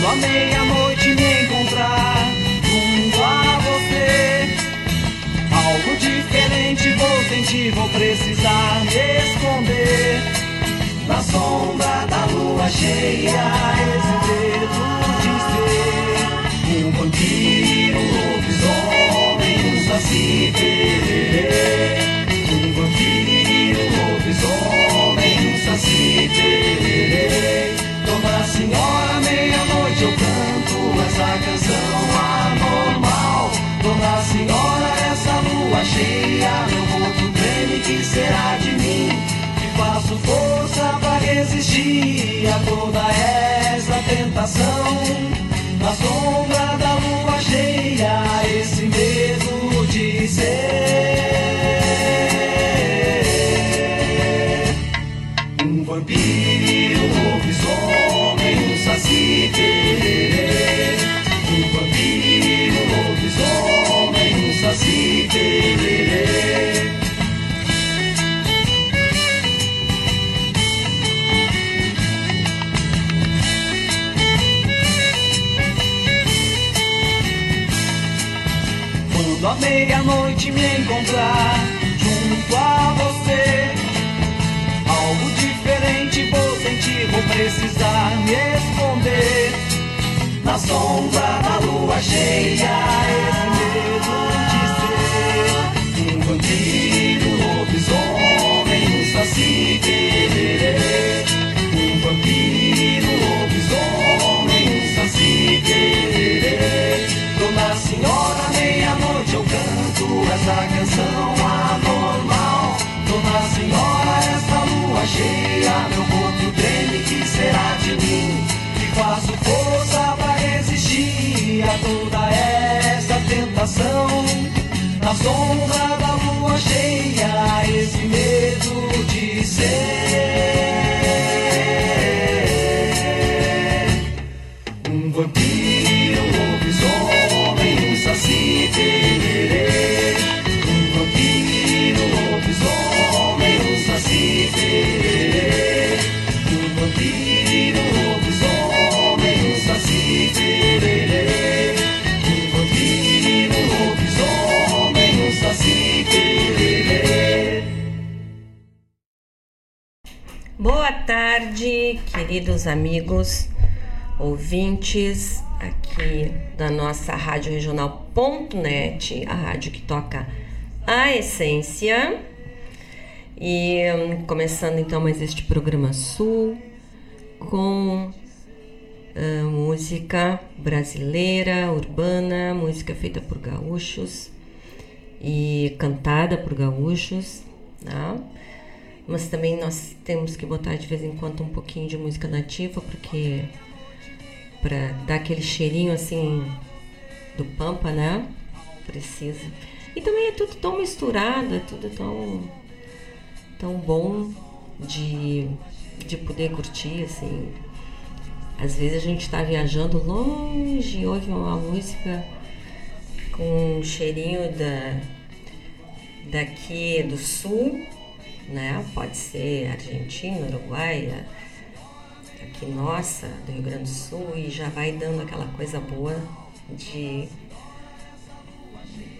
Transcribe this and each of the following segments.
Quando à meia-noite me encontrar junto a você, algo diferente vou sentir, vou precisar me esconder. Na sombra da lua cheia, meu corpo treme, que será de mim? Que faço força pra resistir a toda essa tentação. Na sombra da lua cheia, esse me encontrar junto a você, algo diferente vou sentir, vou precisar me esconder. Na sombra da lua cheia, esse medo queridos amigos, ouvintes aqui da nossa Rádio Regional.net, a rádio que toca a essência. E hum, começando então mais este programa Sul com ah, música brasileira, urbana, música feita por gaúchos e cantada por gaúchos, tá? Mas também nós temos que botar de vez em quando um pouquinho de música nativa, porque para dar aquele cheirinho assim do pampa, né? Precisa. E também é tudo tão misturado, é tudo tão tão bom de, de poder curtir, assim. Às vezes a gente está viajando longe, ouve uma música com um cheirinho da, daqui do sul, né? Pode ser Argentina, Uruguai, aqui nossa, do Rio Grande do Sul, e já vai dando aquela coisa boa de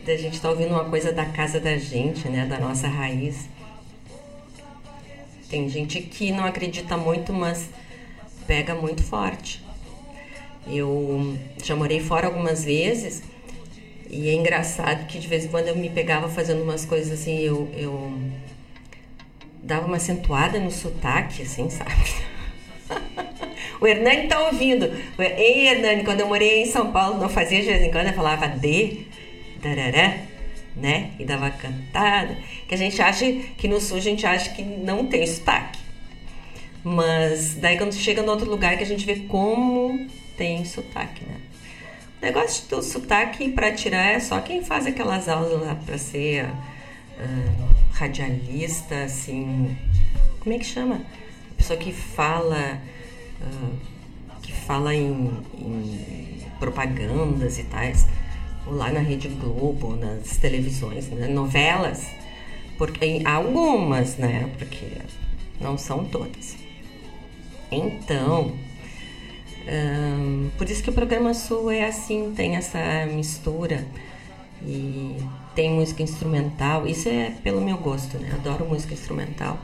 da gente estar tá ouvindo uma coisa da casa da gente, né? Da nossa raiz. Tem gente que não acredita muito, mas pega muito forte. Eu já morei fora algumas vezes e é engraçado que de vez em quando eu me pegava fazendo umas coisas assim, eu, eu dava uma acentuada no sotaque, assim, sabe? o Hernani tá ouvindo. Ei, Hernani, quando eu morei em São Paulo, não fazia de vez em quando, eu falava de, darará, né? E dava cantada. Que a gente acha que no sul a gente acha que não tem sotaque. Mas daí quando chega no outro lugar que a gente vê como tem sotaque, né? O negócio do sotaque para tirar é só quem faz aquelas aulas lá para ser uh, radialista, assim. Como é que chama? A pessoa que fala. Uh, que fala em, em, propagandas e tais. Ou lá na Rede Globo, nas televisões, né? novelas. Porque algumas, né? Porque não são todas. Então, Um, por isso que o programa Sul é assim, tem essa mistura e tem música instrumental. Isso é pelo meu gosto, né? Adoro música instrumental.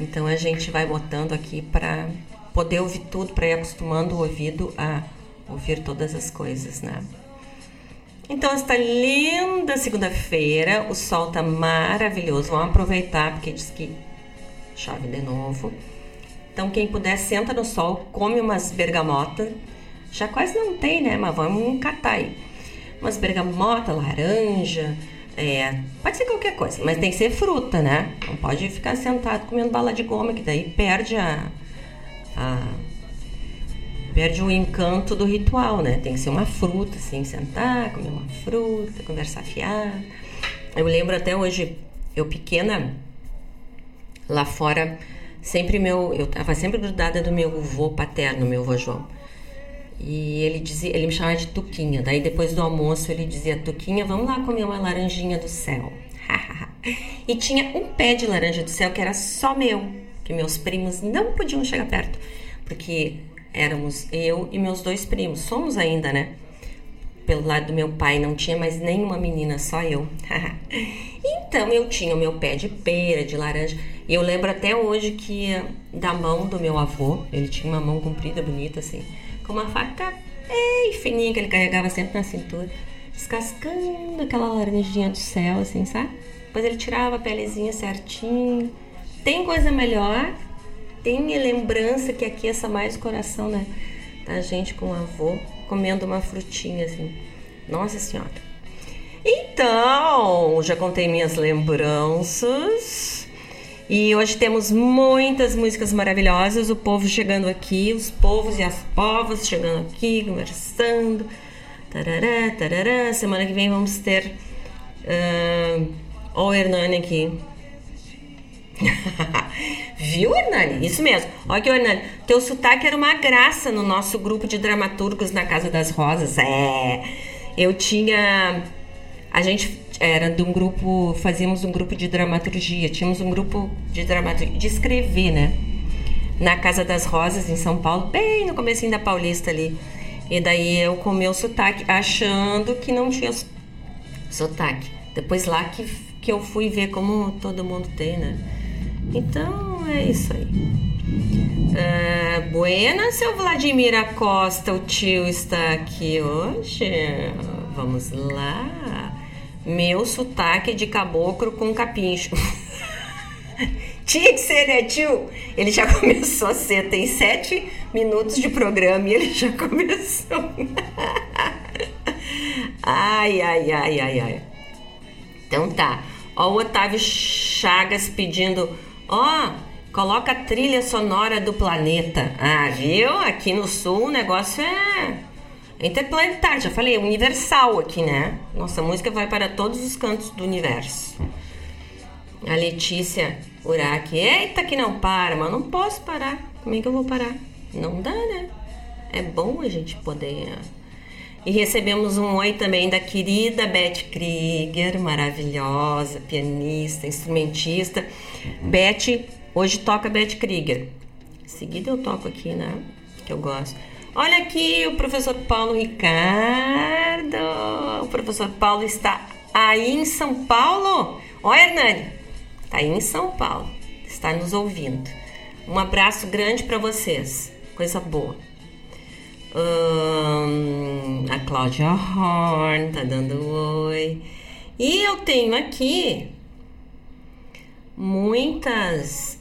Então a gente vai botando aqui para poder ouvir tudo, para ir acostumando o ouvido a ouvir todas as coisas, né? Então, esta linda segunda-feira, o sol tá maravilhoso. Vamos aproveitar porque diz que chove de novo. Então, quem puder, senta no sol, come umas bergamotas. Já quase não tem, né? Mas vamos catar aí. Umas bergamotas, laranja, é, pode ser qualquer coisa, mas tem que ser fruta, né? Não pode ficar sentado comendo bala de goma, que daí perde a, a perde o encanto do ritual, né? Tem que ser uma fruta, assim, sentar, comer uma fruta, conversar fiado. Eu lembro até hoje, eu pequena, lá fora, sempre meu, eu tava sempre grudada do meu avô paterno, meu avô João. E ele dizia, ele me chamava de Tuquinha. Daí depois do almoço ele dizia: "Tuquinha, vamos lá comer uma laranjinha do céu". e tinha um pé de laranja do céu que era só meu, que meus primos não podiam chegar perto, porque éramos eu e meus dois primos. Somos ainda, né? Pelo lado do meu pai não tinha mais nenhuma menina, só eu. então eu tinha o meu pé de pera, de laranja. E eu lembro até hoje que da mão do meu avô, ele tinha uma mão comprida, bonita assim, com uma faca bem fininha que ele carregava sempre na cintura, descascando aquela laranjinha do céu, assim, sabe? Depois ele tirava a pelezinha certinho. Tem coisa melhor tem lembrança que aqueça mais o coração, né? Da gente com o avô comendo uma frutinha assim. Nossa Senhora. Então, já contei minhas lembranças. E hoje temos muitas músicas maravilhosas. O povo chegando aqui, os povos e as povas chegando aqui, conversando. Tarará, tarará. Semana que vem vamos ter uh, o Hernani aqui Viu, Hernani? Isso mesmo. Olha aqui, Hernani. Teu sotaque era uma graça no nosso grupo de dramaturgos na Casa das Rosas. É. Eu tinha. A gente era de um grupo. Fazíamos um grupo de dramaturgia. Tínhamos um grupo de dramaturgia. De escrever, né? Na Casa das Rosas, em São Paulo, bem no começo da Paulista ali. E daí eu com meu sotaque, achando que não tinha sotaque. Depois lá que, que eu fui ver como todo mundo tem, né? Então é isso aí. Uh, buena, seu Vladimir Acosta, o tio está aqui hoje. Vamos lá. Meu sotaque de caboclo com capincho. Tinha que ser, né, tio? Ele já começou a ser, tem sete minutos de programa e ele já começou. ai, ai, ai, ai, ai. Então tá. Ó, o Otávio Chagas pedindo Ó, coloca a trilha sonora do planeta. Ah, viu? Aqui no sul o negócio é interplanetário. Já falei, é universal aqui, né? Nossa música vai para todos os cantos do universo. A Letícia Uraki, eita que não para, mas não posso parar. Como é que eu vou parar? Não dá, né? É bom a gente poder. E recebemos um oi também da querida Beth Krieger, maravilhosa, pianista, instrumentista. Beth, hoje toca Beth Krieger. Em seguida eu toco aqui, né? Que eu gosto. Olha aqui o professor Paulo Ricardo. O professor Paulo está aí em São Paulo. Olha, Hernani, está aí em São Paulo. Está nos ouvindo. Um abraço grande para vocês. Coisa boa. Hum, a Cláudia Horn tá dando oi. E eu tenho aqui muitas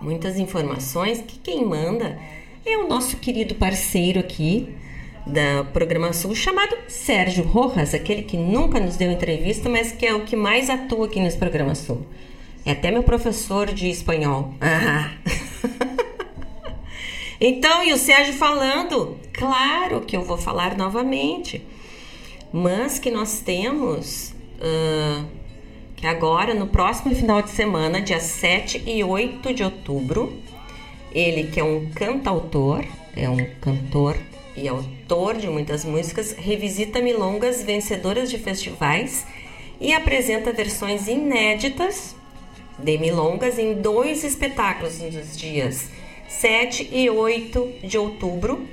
muitas informações que quem manda é o nosso querido parceiro aqui da programação chamado Sérgio Rojas, aquele que nunca nos deu entrevista, mas que é o que mais atua aqui nesse programação. É até meu professor de espanhol. Ah. então, e o Sérgio falando, claro que eu vou falar novamente, mas que nós temos uh, que agora, no próximo final de semana, dia 7 e 8 de outubro, ele que é um cantautor, é um cantor e autor de muitas músicas, revisita milongas vencedoras de festivais e apresenta versões inéditas de milongas em dois espetáculos nos dias 7 e 8 de outubro,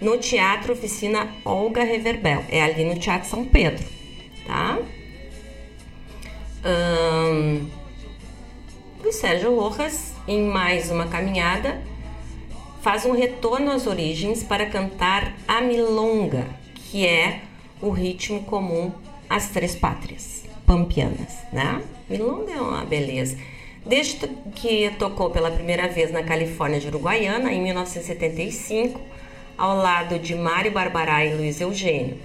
no Teatro Oficina Olga Reverbel. É ali no Teatro São Pedro, tá? Um, o Sérgio Rojas, em mais uma caminhada, faz um retorno às origens para cantar a milonga, que é o ritmo comum às três pátrias pampianas, né? Milonga é uma beleza. Desde que tocou pela primeira vez na Califórnia de Uruguaiana, em 1975, ao lado de Mário Barbará e Luiz Eugênio,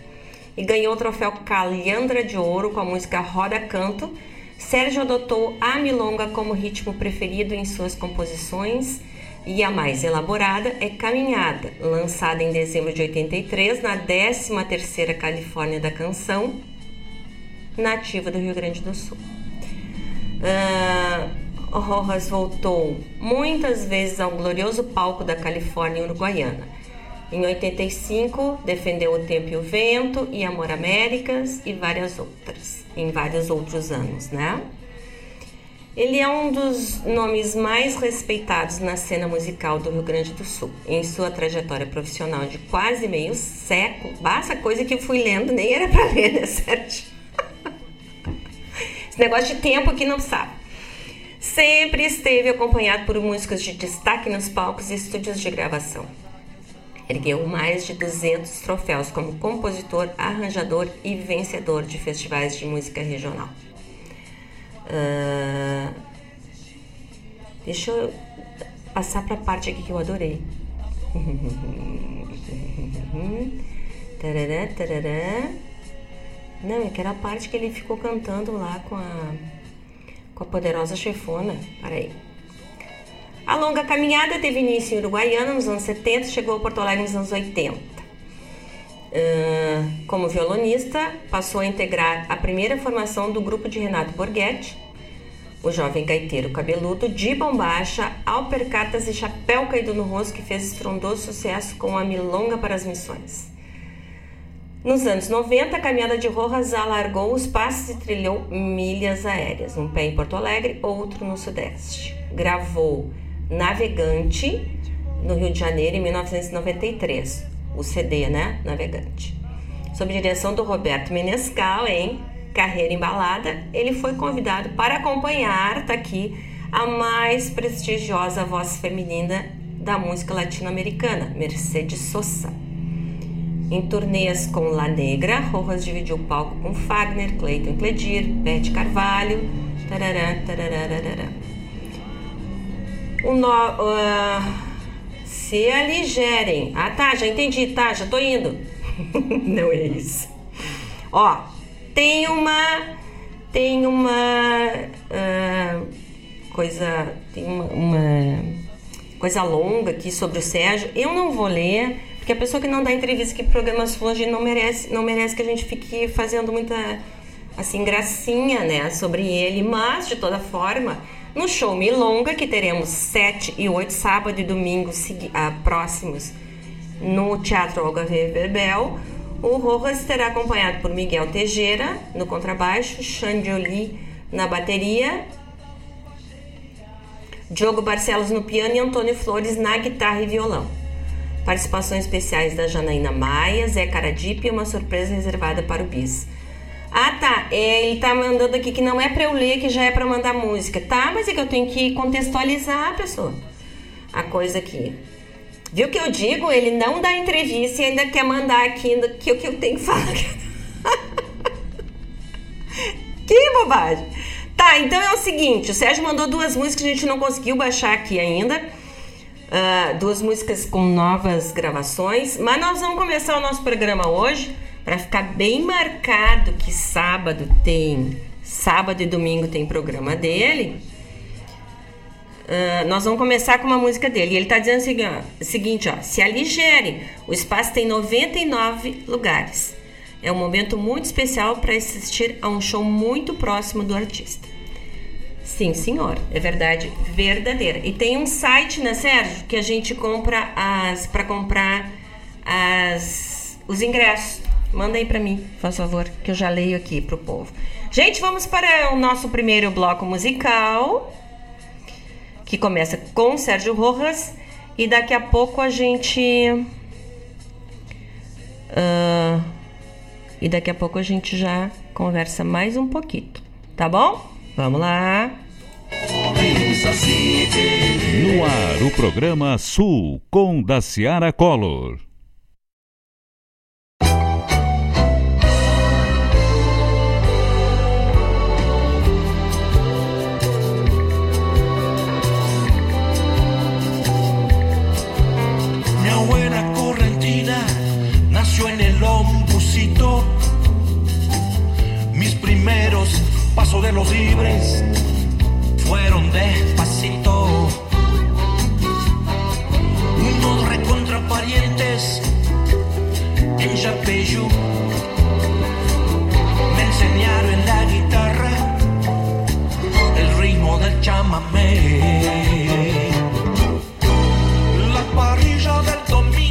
e ganhou o troféu Calhandra de Ouro com a música Roda Canto, Sérgio adotou a milonga como ritmo preferido em suas composições e a mais elaborada é Caminhada, lançada em dezembro de 83 na 13ª Califórnia da Canção, nativa do Rio Grande do Sul. Uh, Rojas voltou muitas vezes ao glorioso palco da Califórnia uruguaiana. Em 85, defendeu O Tempo e o Vento e Amor Américas e várias outras, em vários outros anos, né? Ele é um dos nomes mais respeitados na cena musical do Rio Grande do Sul. Em sua trajetória profissional de quase meio século, basta coisa que eu fui lendo, nem era para ler, né, Sérgio? Esse negócio de tempo aqui não sabe. Sempre esteve acompanhado por músicos de destaque nos palcos e estúdios de gravação. Ergueu mais de 200 troféus como compositor, arranjador e vencedor de festivais de música regional. Uh, deixa eu passar para a parte aqui que eu adorei. tarará, tarará. Não, é aquela parte que ele ficou cantando lá com a com a poderosa chefona. Peraí. A longa caminhada teve início em Uruguaiana nos anos 70 e chegou a Porto Alegre nos anos 80. Uh, como violonista, passou a integrar a primeira formação do grupo de Renato Borghetti, o jovem gaiteiro cabeludo de bombacha, alpercatas e chapéu caído no rosto que fez estrondoso sucesso com a Milonga para as Missões. Nos anos 90, a caminhada de Rojas alargou os passos e trilhou milhas aéreas, um pé em Porto Alegre, outro no Sudeste. Gravou Navegante no Rio de Janeiro em 1993, o CD, né? Navegante. Sob direção do Roberto Menescal, em Carreira Embalada, ele foi convidado para acompanhar, tá aqui, a mais prestigiosa voz feminina da música latino-americana, Mercedes Sosa. Em turnês com La Negra, Rojas dividiu o palco com Fagner, Cleiton Cledir, Beth Carvalho. Tarará, tarará, o no, uh, se aligerem. Ah, tá, já entendi, tá, já tô indo. Não é isso. Ó, tem uma. Tem uma. Uh, coisa. Tem uma, uma coisa longa aqui sobre o Sérgio. Eu não vou ler porque a pessoa que não dá entrevista que programa Sufologia não merece, não merece que a gente fique fazendo muita assim gracinha, né, sobre ele, mas de toda forma, no show Milonga, que teremos 7 e 8 sábado e domingo ah, próximos no Teatro Olga Reverbel, o Rojas terá acompanhado por Miguel Tejera no contrabaixo, Xandioli na bateria, Diogo Barcelos no piano e Antônio Flores na guitarra e violão. Participações especiais da Janaína Maia, Zé Caradipe e uma surpresa reservada para o Bis. Ah, tá. É, ele tá mandando aqui que não é para eu ler, que já é para mandar música. Tá, mas é que eu tenho que contextualizar a pessoa. A coisa aqui. Viu o que eu digo? Ele não dá entrevista e ainda quer mandar aqui que o que eu tenho que falar. que bobagem. Tá, então é o seguinte, o Sérgio mandou duas músicas que a gente não conseguiu baixar aqui ainda uh, duas músicas com novas gravações. Mas nós vamos começar o nosso programa hoje para ficar bem marcado que sábado tem, sábado e domingo tem programa dele. Uh, nós vamos começar com uma música dele. Ele está dizendo o seguinte, ó, se aligere, o espaço tem 99 lugares. É um momento muito especial para assistir a um show muito próximo do artista. Sim, senhor. É verdade verdadeira. E tem um site, né, Sérgio, que a gente compra as para comprar as os ingressos. Manda aí para mim, faz favor, que eu já leio aqui pro povo. Gente, vamos para o nosso primeiro bloco musical, que começa com Sérgio Rojas E daqui a pouco a gente. Uh, e daqui a pouco a gente já conversa mais um pouquinho, tá bom? Vamos lá! No ar, o programa Sul com Daciara Collor. Paso de los libres fueron despacito. Unos recontraparientes en Yapeyú me enseñaron en la guitarra el ritmo del chamamé. siempre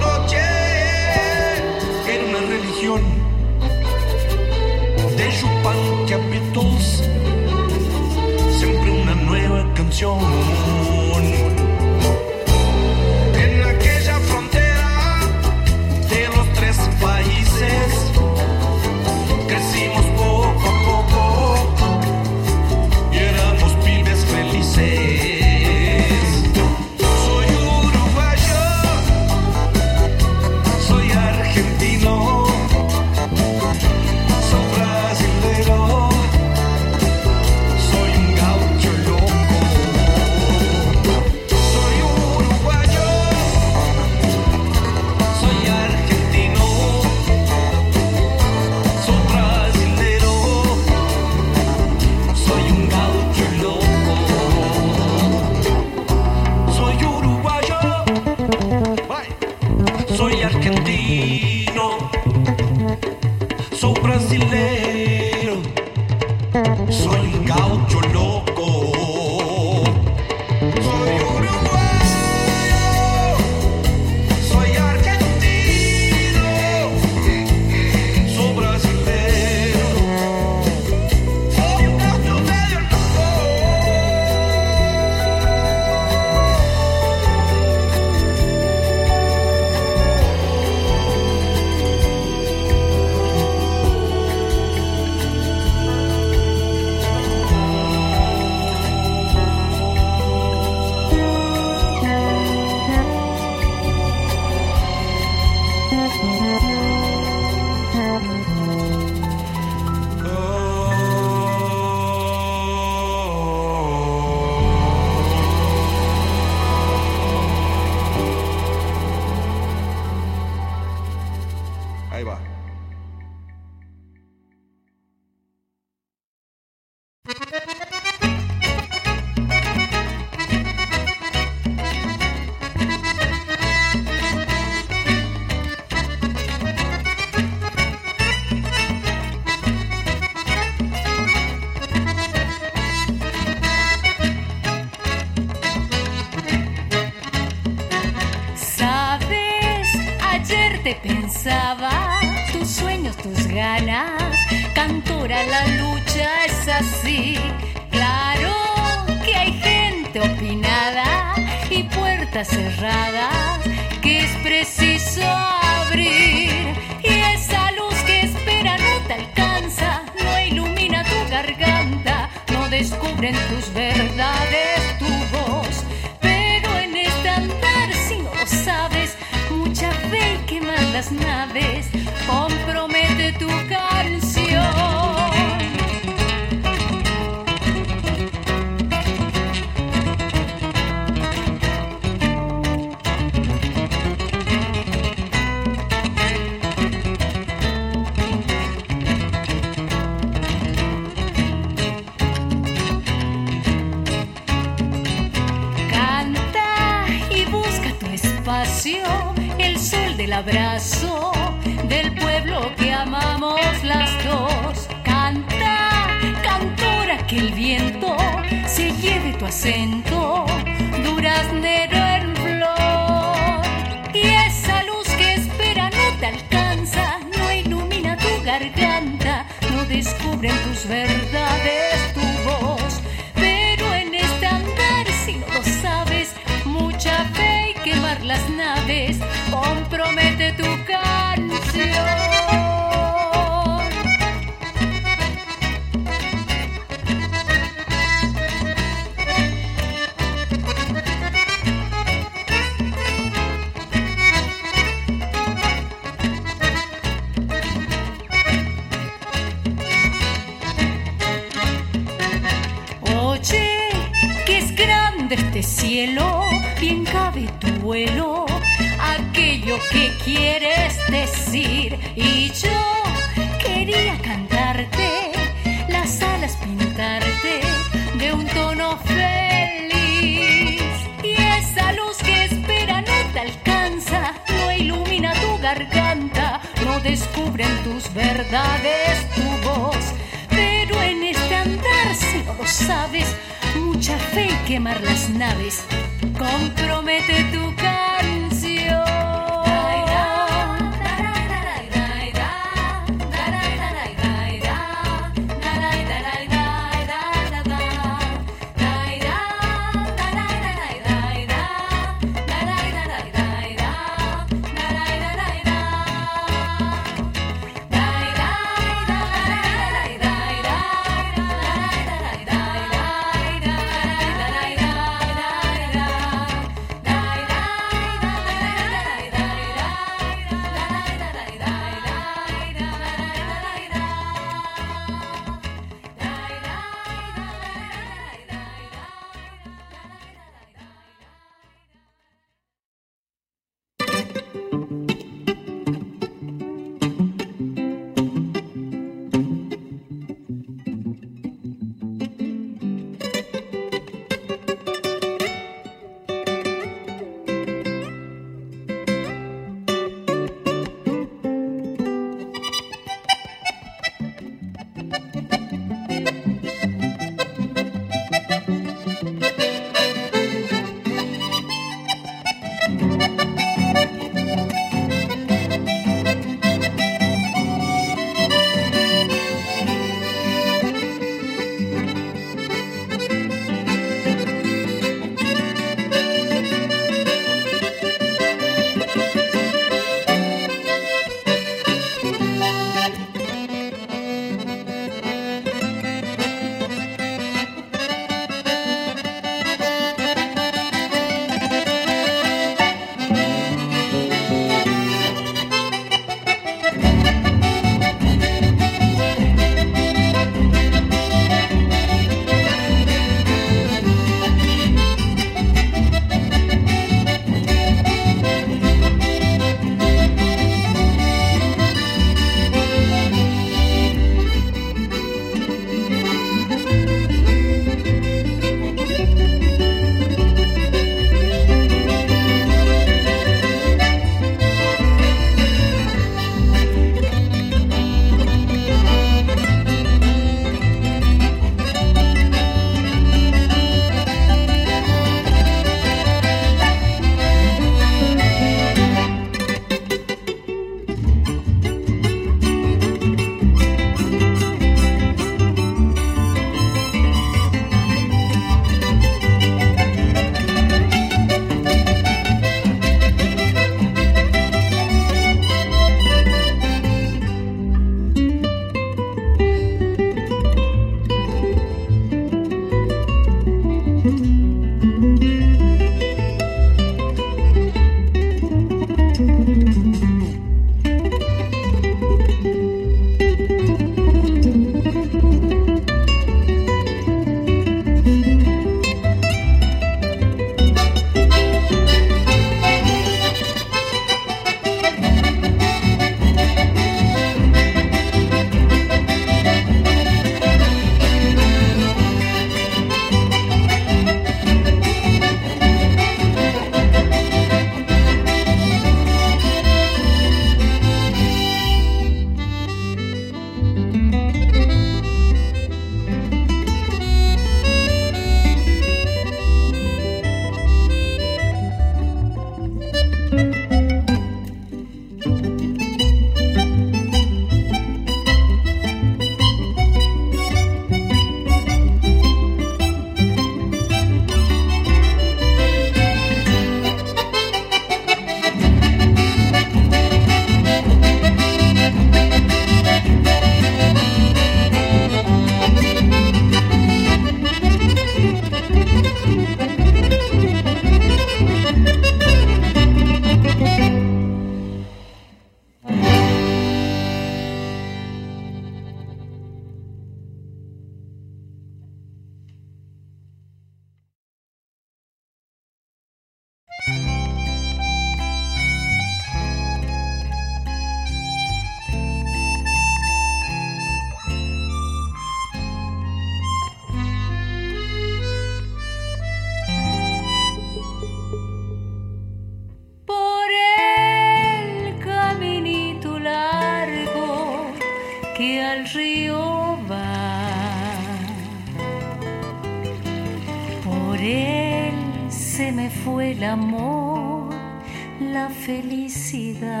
felicidad.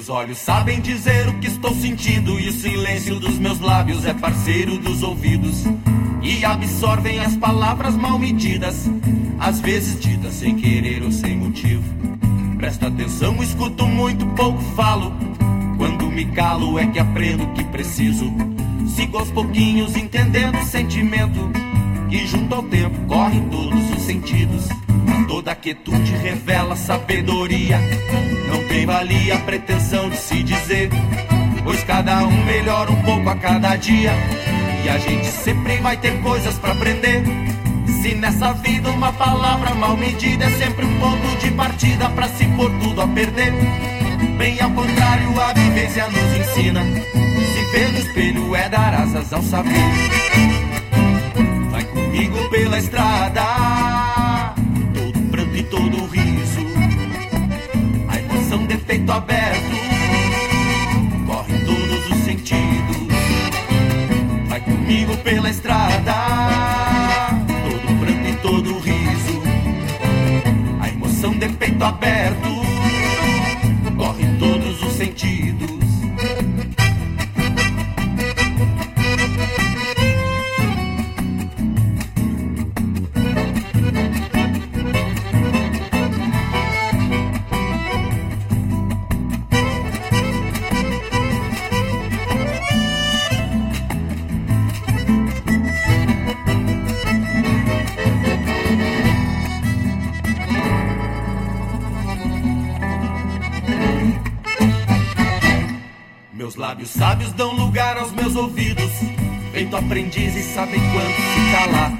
Meus olhos sabem dizer o que estou sentindo e o silêncio dos meus lábios é parceiro dos ouvidos e absorvem as palavras mal medidas, às vezes ditas sem querer ou sem motivo. Presta atenção, escuto muito pouco, falo. Quando me calo é que aprendo o que preciso. Sigo aos pouquinhos entendendo o sentimento que junto ao tempo corre todos os sentidos. Toda quietude revela sabedoria. Não tem valia a pretensão de se dizer, pois cada um melhora um pouco a cada dia. E a gente sempre vai ter coisas pra aprender. Se nessa vida uma palavra mal medida é sempre um ponto de partida pra se pôr tudo a perder. Bem ao contrário, a vivência nos ensina. Se ver no espelho é dar asas ao saber. Vai comigo pela estrada, peito aberto corre em todos os sentidos. Vai comigo pela estrada, todo pranto e todo riso. A emoção de peito aberto corre em todos os sentidos. Lábios sábios dão lugar aos meus ouvidos. Feito aprendiz e sabem quando se calar.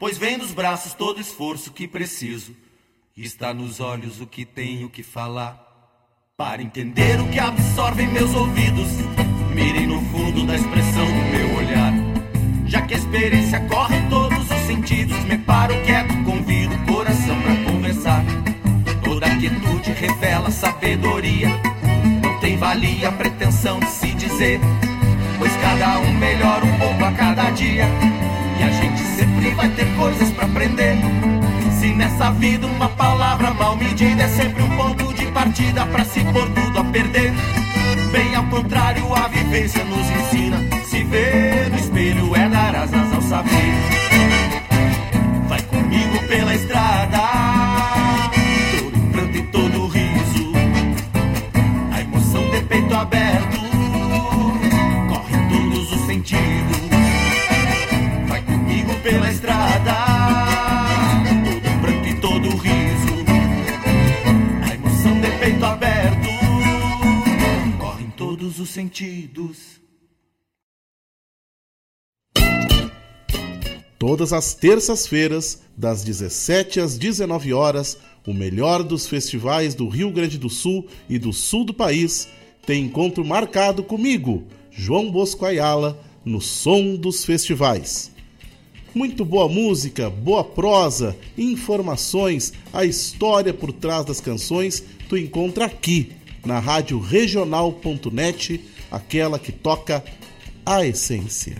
Pois vem dos braços todo esforço que preciso. E está nos olhos o que tenho que falar. Para entender o que absorvem meus ouvidos, mirem no fundo da expressão do meu olhar. Já que a experiência corre em todos os sentidos, me paro quieto, convido o coração pra conversar. Toda quietude revela sabedoria, valia a pretensão de se dizer. Pois cada um melhora um pouco a cada dia, e a gente sempre vai ter coisas pra aprender. Se nessa vida uma palavra mal medida é sempre um ponto de partida pra se pôr tudo a perder. Bem ao contrário, a vivência nos ensina. Se ver no espelho é dar asas ao saber. Vai comigo pela estrada, aberto corre em todos os sentidos. Vai comigo pela estrada, todo pranto e todo riso. A emoção de peito aberto corre em todos os sentidos. Todas as terças-feiras, das 17 às 19 horas, o melhor dos festivais do Rio Grande do Sul e do sul do país tem encontro marcado comigo, João Bosco Ayala, no Som dos Festivais. Muito boa música, boa prosa, informações, a história por trás das canções tu encontra aqui na rádio regional.net, aquela que toca a essência.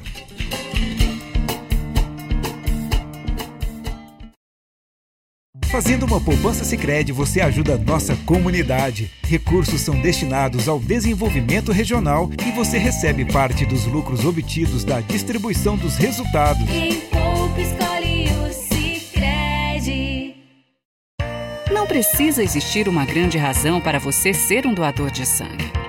Fazendo uma poupança Sicredi, você ajuda a nossa comunidade. Recursos são destinados ao desenvolvimento regional e você recebe parte dos lucros obtidos da distribuição dos resultados. Quem poupa escolhe o Sicredi. Não precisa existir uma grande razão para você ser um doador de sangue.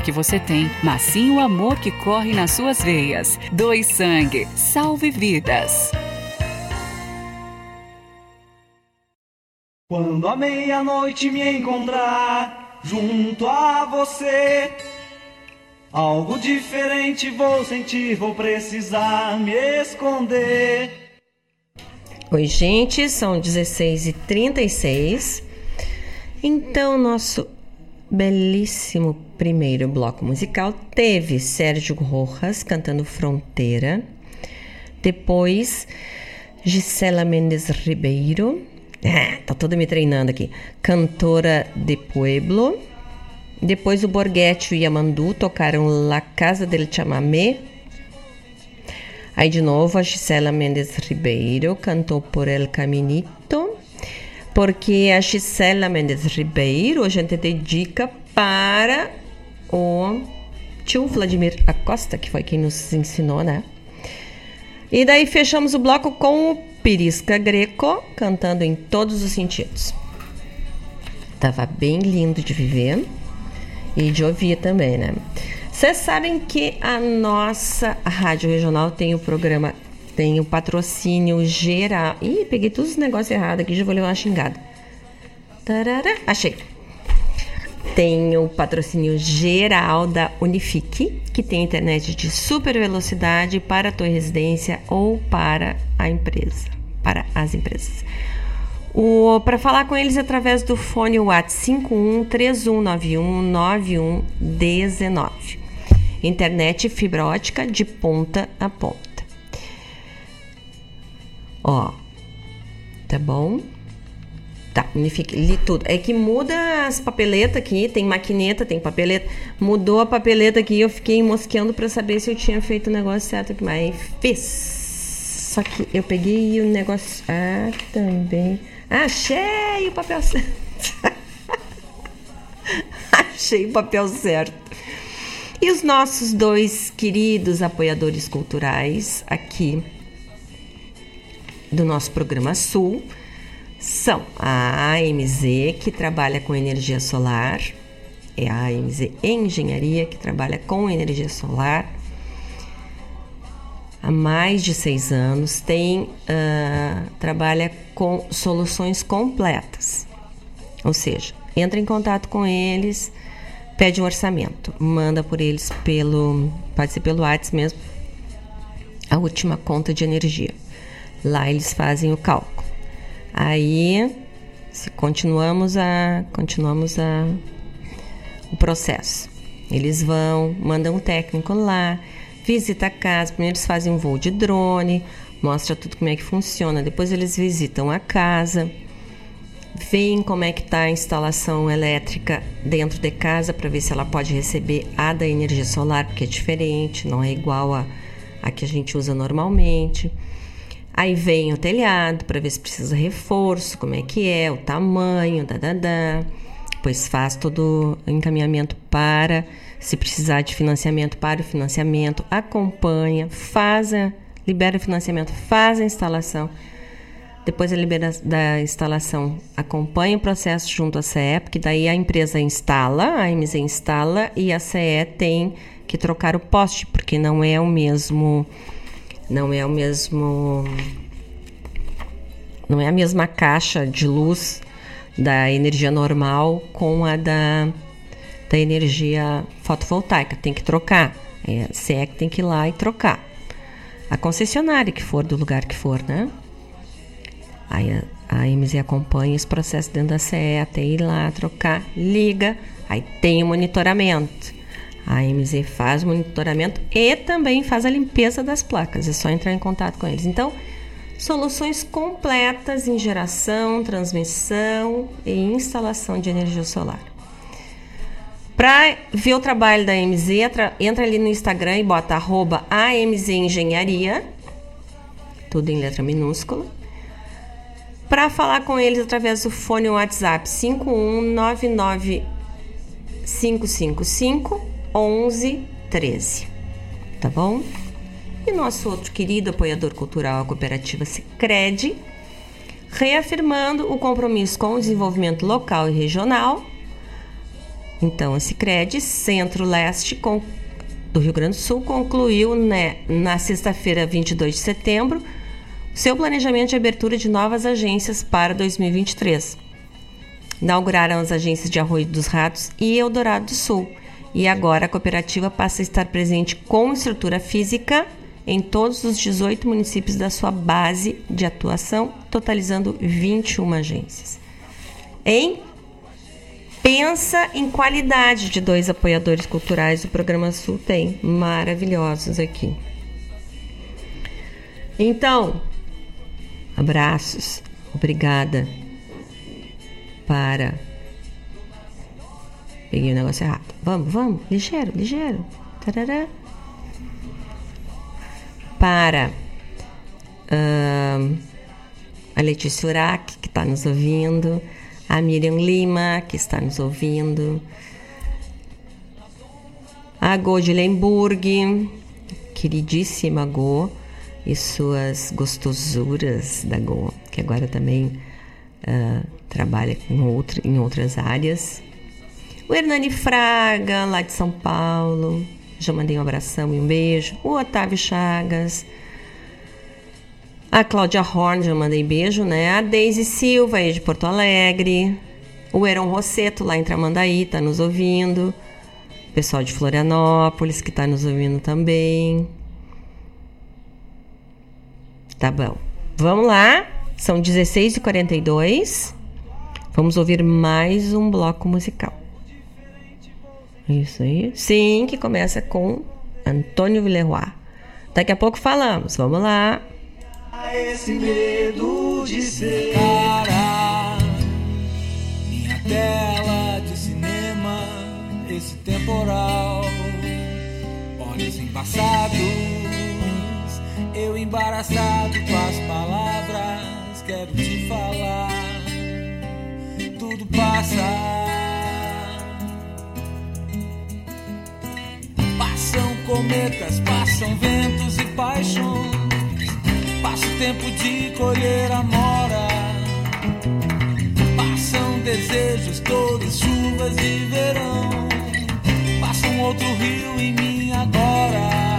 que você tem, mas sim o amor que corre nas suas veias. Doe sangue, salve vidas. Quando a meia-noite me encontrar junto a você, algo diferente vou sentir, vou precisar me esconder. Oi, gente, são 16h36. Então, nosso belíssimo primeiro bloco musical teve Sérgio Rojas cantando Fronteira. Depois, Gisela Mendes Ribeiro. Ah, tá toda me treinando aqui. Cantora de Pueblo. Depois o Borghetti e o Yamandu tocaram La Casa del Chamamé. Aí de novo a Gisela Mendes Ribeiro cantou Por El Caminito. Porque a Gisela Mendes Ribeiro a gente dedica para o tio Vladimir Acosta, que foi quem nos ensinou, né? E daí fechamos o bloco com o Pirisca Greco cantando em todos os sentidos. Tava bem lindo de viver e de ouvir também, né? Vocês sabem que a nossa rádio regional tem o programa, tem o patrocínio geral. Ih, peguei todos os negócios errados aqui, já vou levar uma xingada. Tarará, achei. Tem o patrocínio geral da Unifique, que tem internet de super velocidade para a tua residência ou para a empresa, para as empresas. Para falar com eles através do fone WhatsApp 51319119. Internet fibra ótica de ponta a ponta. Ó, tá bom? Tá, li tudo. É que muda as papeletas aqui, tem maquineta, tem papeleta. Mudou a papeleta aqui, eu fiquei mosqueando para saber se eu tinha feito o negócio certo aqui, mas fiz. Só que eu peguei o negócio. Ah, também. Achei o papel certo. Achei o papel certo. E os nossos dois queridos apoiadores culturais aqui do nosso programa Sul são a AMZ, que trabalha com energia solar, é a AMZ Engenharia, que trabalha com energia solar há mais de seis anos, tem uh, trabalha com soluções completas, ou seja, entra em contato com eles, pede um orçamento, manda por eles pelo, pode ser pelo WhatsApp mesmo, a última conta de energia. Lá eles fazem o cálculo. Aí, continuamos a continuamos a o processo. Eles vão, mandam um técnico lá, visita a casa, primeiro eles fazem um voo de drone, mostra tudo como é que funciona, depois eles visitam a casa, veem como é que está a instalação elétrica dentro de casa para ver se ela pode receber a da energia solar, porque é diferente, não é igual a, a que a gente usa normalmente. Aí vem o telhado para ver se precisa reforço, como é que é, o tamanho, da, da, da. Depois faz todo o encaminhamento para, se precisar de financiamento, para o financiamento, acompanha, faz a, libera o financiamento, faz a instalação. Depois a libera da instalação, acompanha o processo junto à CE, porque daí a empresa instala, a MZ instala e a CE tem que trocar o poste, porque não é o mesmo não é o mesmo não é a mesma caixa de luz da energia normal com a da, da energia fotovoltaica. Tem que trocar. É, se é que tem que ir lá e trocar. A concessionária que for, do lugar que for, né? Aí a, a MZ acompanha esse processo dentro da CE até ir lá trocar, liga, aí tem o monitoramento. A MZ faz monitoramento e também faz a limpeza das placas. É só entrar em contato com eles. Então, soluções completas em geração, transmissão e instalação de energia solar. Para ver o trabalho da AMZ, entra ali no Instagram e bota arroba AMZ Engenharia, tudo em letra minúscula. Para falar com eles através do fone WhatsApp 5199 555 1113. Tá bom? E nosso outro querido apoiador cultural, a cooperativa Sicredi, reafirmando o compromisso com o desenvolvimento local e regional. Então, a Sicredi Centro-Leste do Rio Grande do Sul concluiu né, na sexta-feira, 22 de setembro, seu planejamento de abertura de novas agências para 2023. Inauguraram as agências de Arroio dos Ratos e Eldorado do Sul. E agora a cooperativa passa a estar presente com estrutura física em todos os 18 municípios da sua base de atuação, totalizando 21 agências. Em Pensa em qualidade de dois apoiadores culturais do Programa Sul tem, maravilhosos aqui. Então, abraços, obrigada para. Peguei o negócio errado. Vamos, vamos, ligeiro, ligeiro. Tarará. Para uh, a Letícia Urac, que está nos ouvindo a Miriam Lima, que está nos ouvindo, a Go de Lemburg, queridíssima Go, e suas gostosuras da Go, que agora também uh, trabalha outro, em outras áreas. O Hernani Fraga, lá de São Paulo, já mandei um abração e um beijo. O Otávio Chagas, a Cláudia Horn, já mandei beijo, né? A Deise Silva, aí de Porto Alegre. O Heron Rosseto, lá em Tramandaí, tá nos ouvindo. O pessoal de Florianópolis, que tá nos ouvindo também. Tá bom. Vamos lá. São 16h42. Vamos ouvir mais um bloco musical. Isso aí. Sim, que começa com Antônio Villeroy. Daqui a pouco falamos. Vamos lá esse medo de ser cara. Minha tela de cinema, esse temporal. Olhos passados, eu embaraçado com as palavras. Quero te falar, tudo passa. Cometas, passam ventos e paixões. Passa o tempo de colher a mora. Passam desejos, todos chuvas de verão. Passa um outro rio em mim agora.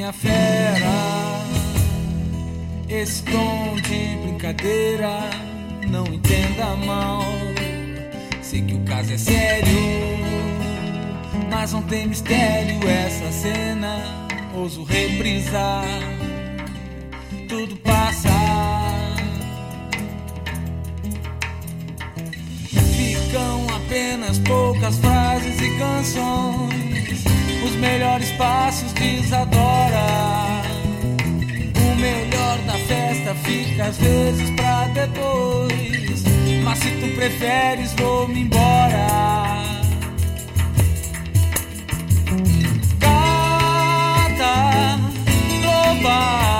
Minha fera. Esse tom de brincadeira, não entenda mal. Sei que o caso é sério, mas não tem mistério essa cena. Ouso reprisar, tudo passa. Ficam apenas poucas frases e canções. Os melhores passos desadora. O melhor da festa fica às vezes pra depois. Mas se tu preferes, vou-me embora. Gata, loba,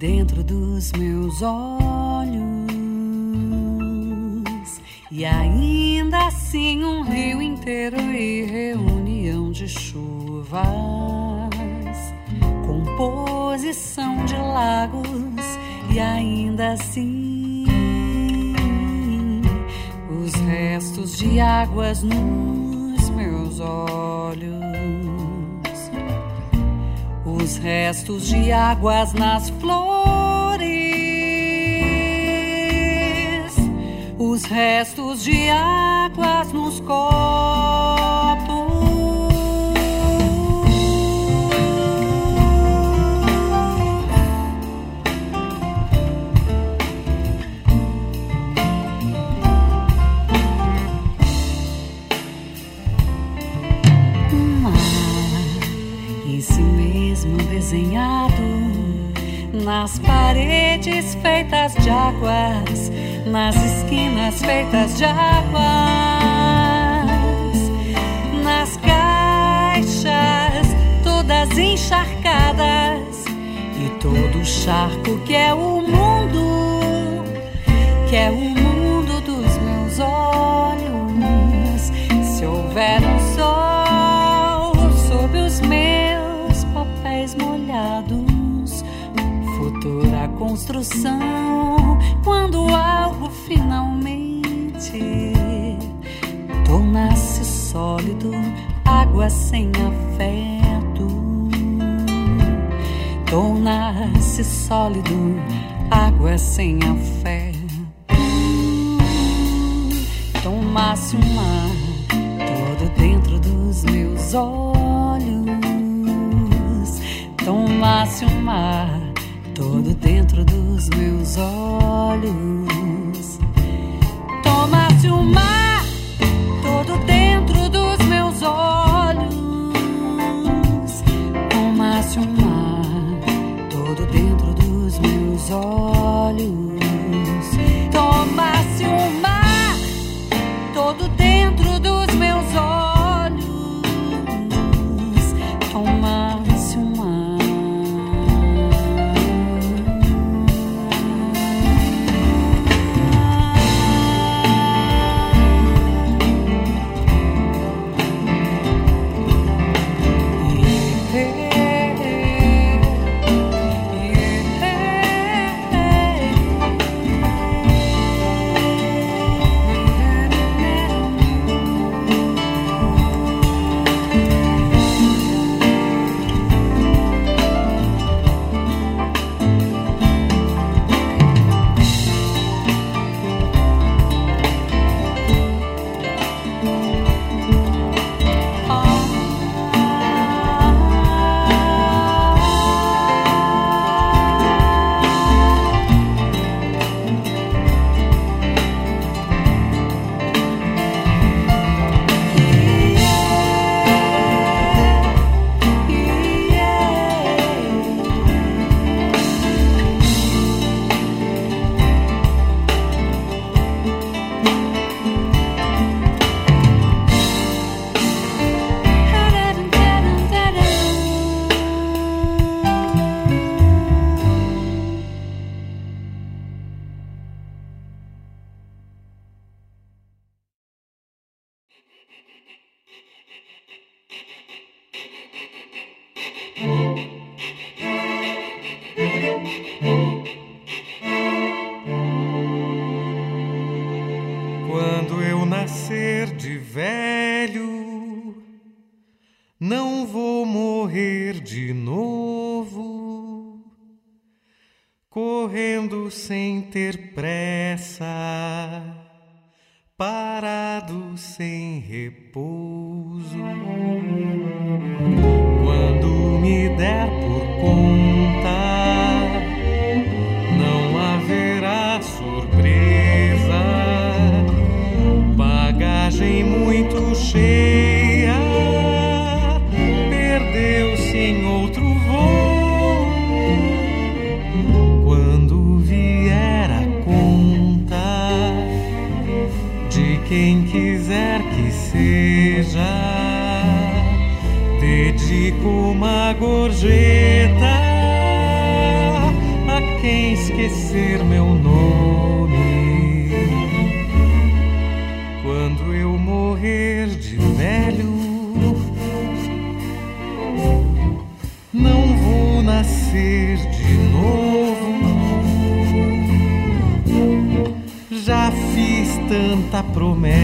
dentro dos meus olhos. E ainda assim um rio inteiro e reunião de chuvas, composição de lagos e ainda assim os restos de águas nos meus olhos os restos de águas nas flores, os restos de águas nos copos. Mesmo desenhado nas paredes feitas de águas, nas esquinas feitas de águas, nas caixas encharcadas e todo o charco que é o mundo, que é o mundo dos meus olhos. Se houver um construção, quando algo finalmente torna-se sólido, água sem afeto torna-se sólido, água sem afeto. Tomasse o mar todo dentro dos meus olhos. Tomasse o mar todo dentro dos meus olhos. Tomasse o mar todo dentro dos meus olhos. Tomasse o mar todo dentro dos meus olhos. Sem ter pressa, parado sem repouso. Quando me der por conta, gorjeta a quem esquecer meu nome. Quando eu morrer de velho, não vou nascer de novo. Já fiz tanta promessa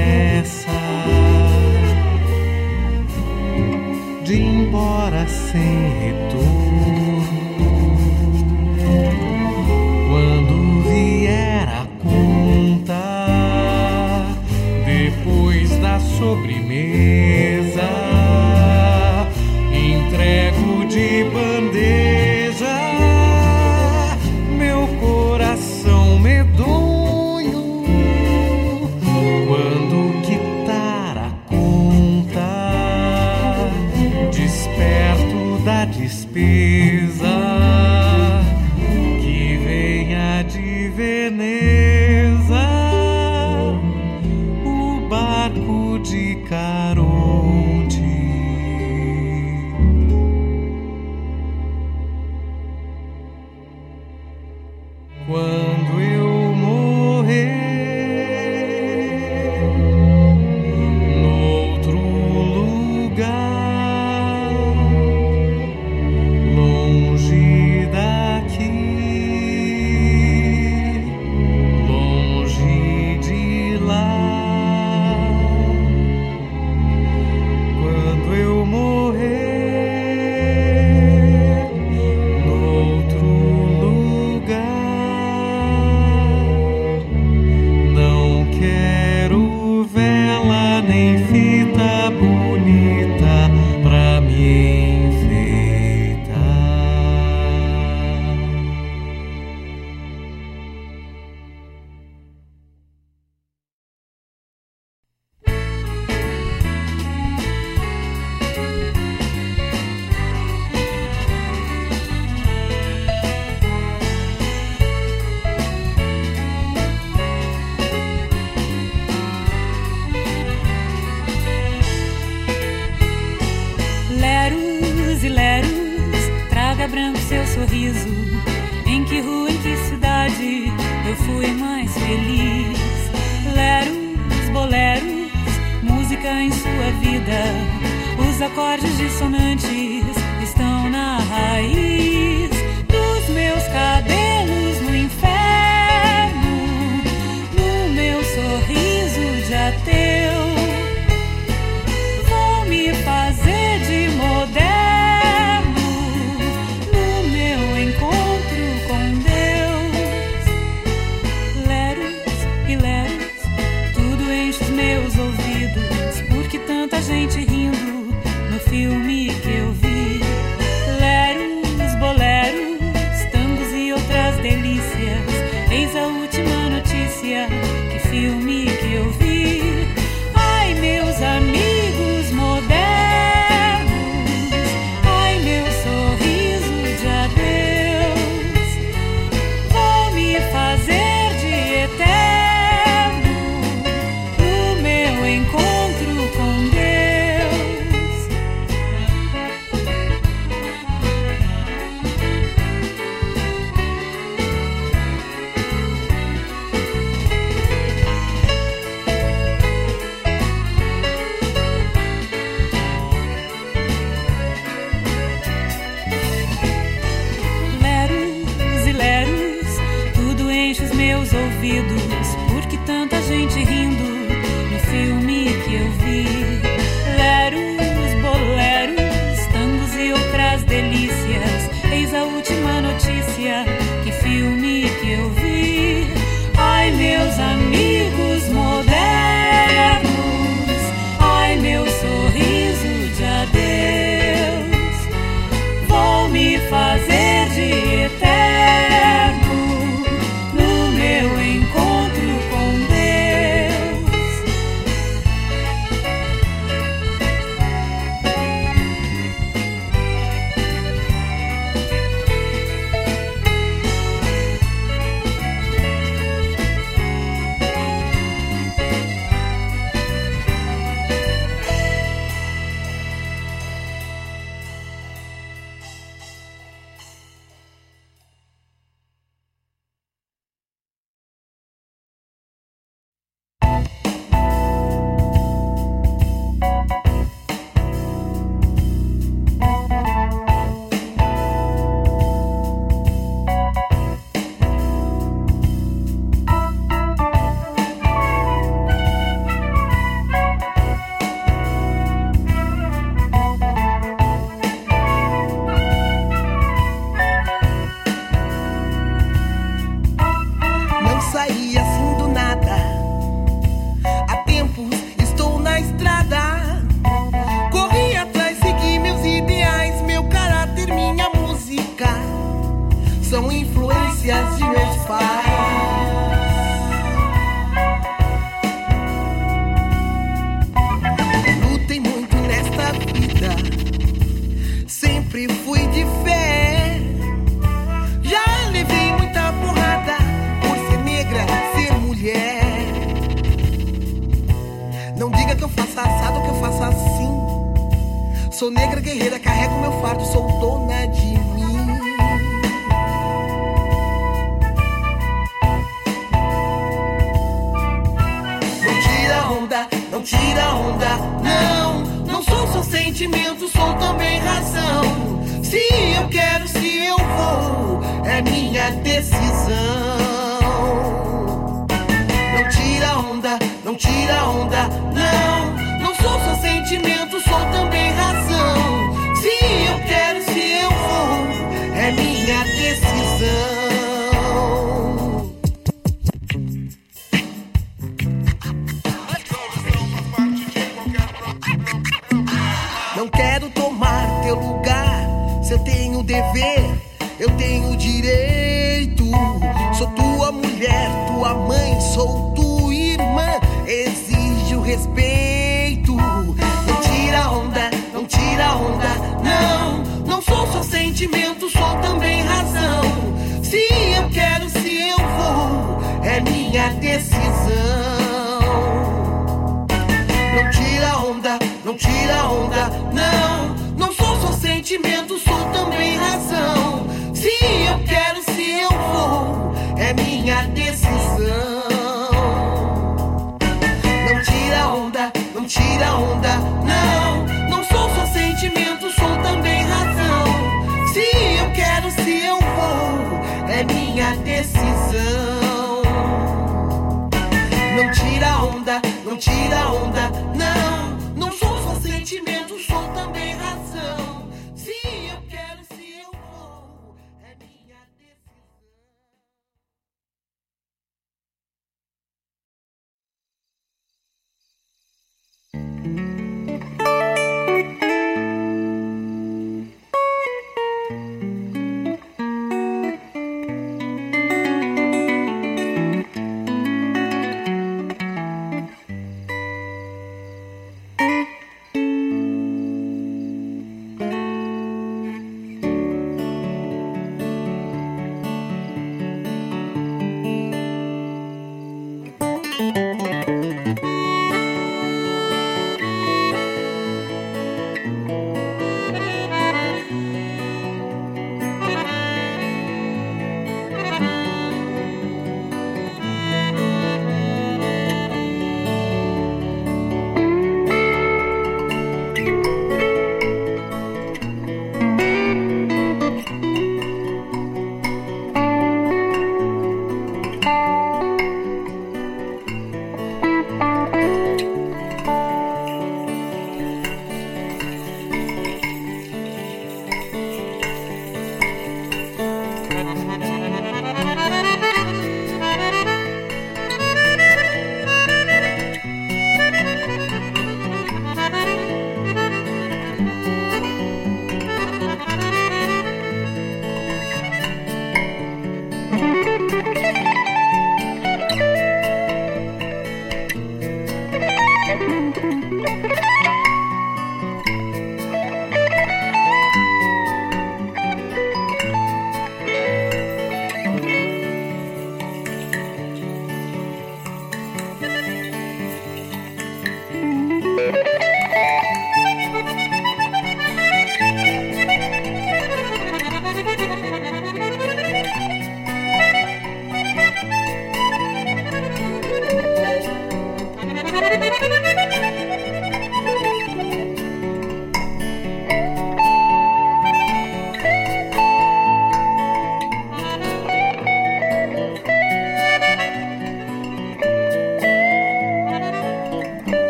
gente rindo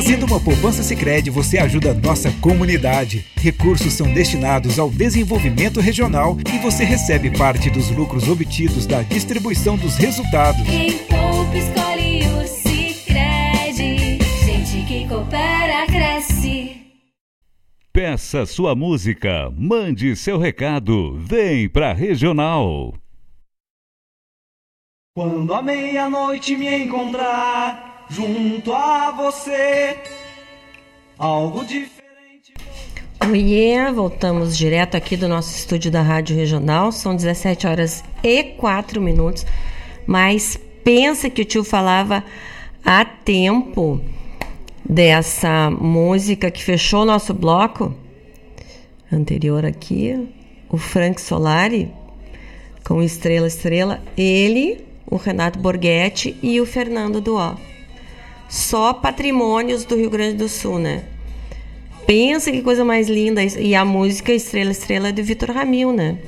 Fazendo uma poupança Sicredi, você ajuda a nossa comunidade. Recursos são destinados ao desenvolvimento regional e você recebe parte dos lucros obtidos da distribuição dos resultados. Quem poupa escolhe o Sicredi. Gente que coopera cresce. Peça sua música, mande seu recado, vem pra Regional. Quando a meia-noite me encontrar junto a você, algo diferente. Oiê, voltamos direto aqui do nosso estúdio da Rádio Regional. São 17 horas e 4 minutos. Mas pensa que o tio falava a tempo dessa música que fechou nosso bloco anterior aqui, o Frank Solari, com Estrela Estrela, ele, o Renato Borghetti e o Fernando Duó. Só patrimônios do Rio Grande do Sul, né? Pensa que coisa mais linda. E a música Estrela Estrela é do Vitor Ramil, né?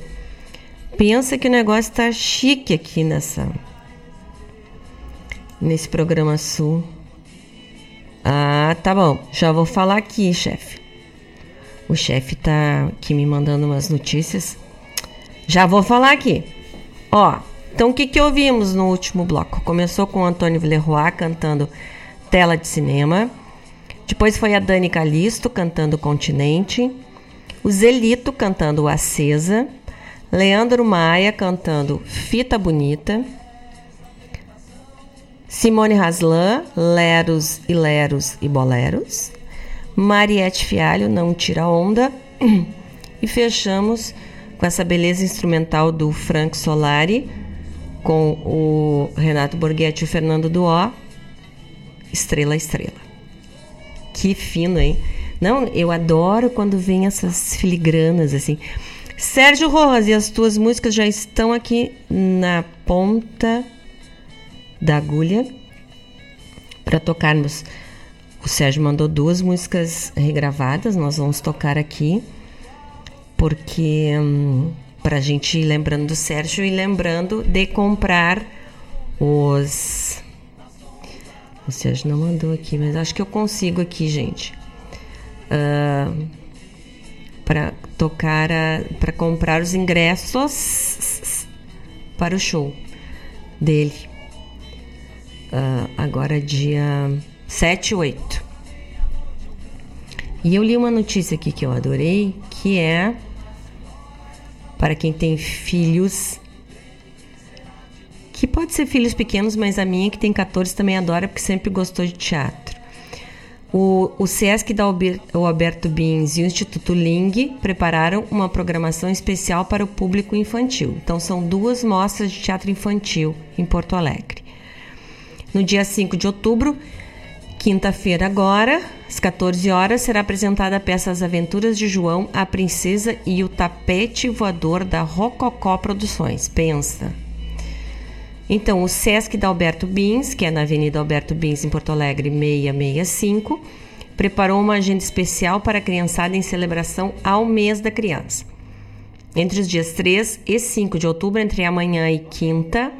Pensa que o negócio tá chique aqui nessa nesse programa Sul. Ah, tá bom. Já vou falar aqui, chefe. O chefe tá aqui me mandando umas notícias. Já vou falar aqui. Ó, então o que que ouvimos no último bloco? Começou com o Antônio Villeroy cantando Tela de Cinema. Depois foi a Dani Calisto cantando Continente. O Zelito cantando Acesa. Leandro Maia cantando Fita Bonita. Simone Haslan, Leros e Leros e Boleros. Mariette Fialho, Não Tira Onda. E fechamos com essa beleza instrumental do Frank Solari, com o Renato Borghetti e o Fernando Duó, Estrela Estrela. Que fino, hein? Não, eu adoro quando vem essas filigranas assim. Sérgio Rojas, e as tuas músicas já estão aqui na ponta da agulha para tocarmos. O Sérgio mandou duas músicas regravadas, nós vamos tocar aqui, porque hum, para a gente ir lembrando do Sérgio e lembrando de comprar os. O Sérgio não mandou aqui, mas acho que eu consigo aqui, gente. Uh, para tocar, para comprar os ingressos para o show dele. Uh, agora dia 7 e 8. E eu li uma notícia aqui que eu adorei, que é para quem tem filhos que pode ser filhos pequenos, mas a minha que tem 14 também adora porque sempre gostou de teatro. O, o SESC da Alberto Bins e o Instituto Ling prepararam uma programação especial para o público infantil. Então, são duas mostras de teatro infantil em Porto Alegre. No dia 5 de outubro, quinta-feira agora, às 14 horas, será apresentada a peça As Aventuras de João, a Princesa e o Tapete Voador da Rococó Produções. Pensa. Então, o Sesc da Alberto Bins, que é na Avenida Alberto Bins, em Porto Alegre, 665, preparou uma agenda especial para a criançada em celebração ao mês da criança. Entre os dias 3 e 5 de outubro, entre amanhã e quinta,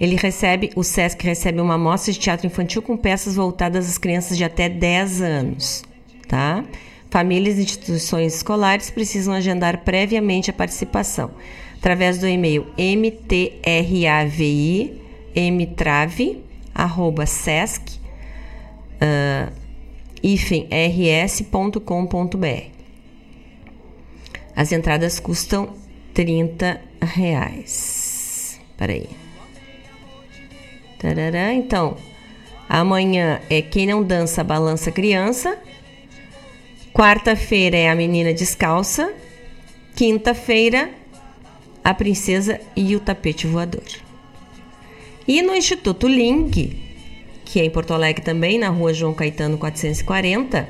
ele recebe, o SESC recebe uma amostra de teatro infantil com peças voltadas às crianças de até 10 anos, tá? Famílias e instituições escolares precisam agendar previamente a participação através do e-mail mtravi mtrave arroba sesc uh, rs.com.br. As entradas custam 30 reais. Peraí. Tarará, então, amanhã é Quem Não Dança Balança Criança. Quarta-feira é A Menina Descalça. Quinta-feira, A Princesa e o Tapete Voador. E no Instituto Ling, que é em Porto Alegre também, na rua João Caetano 440,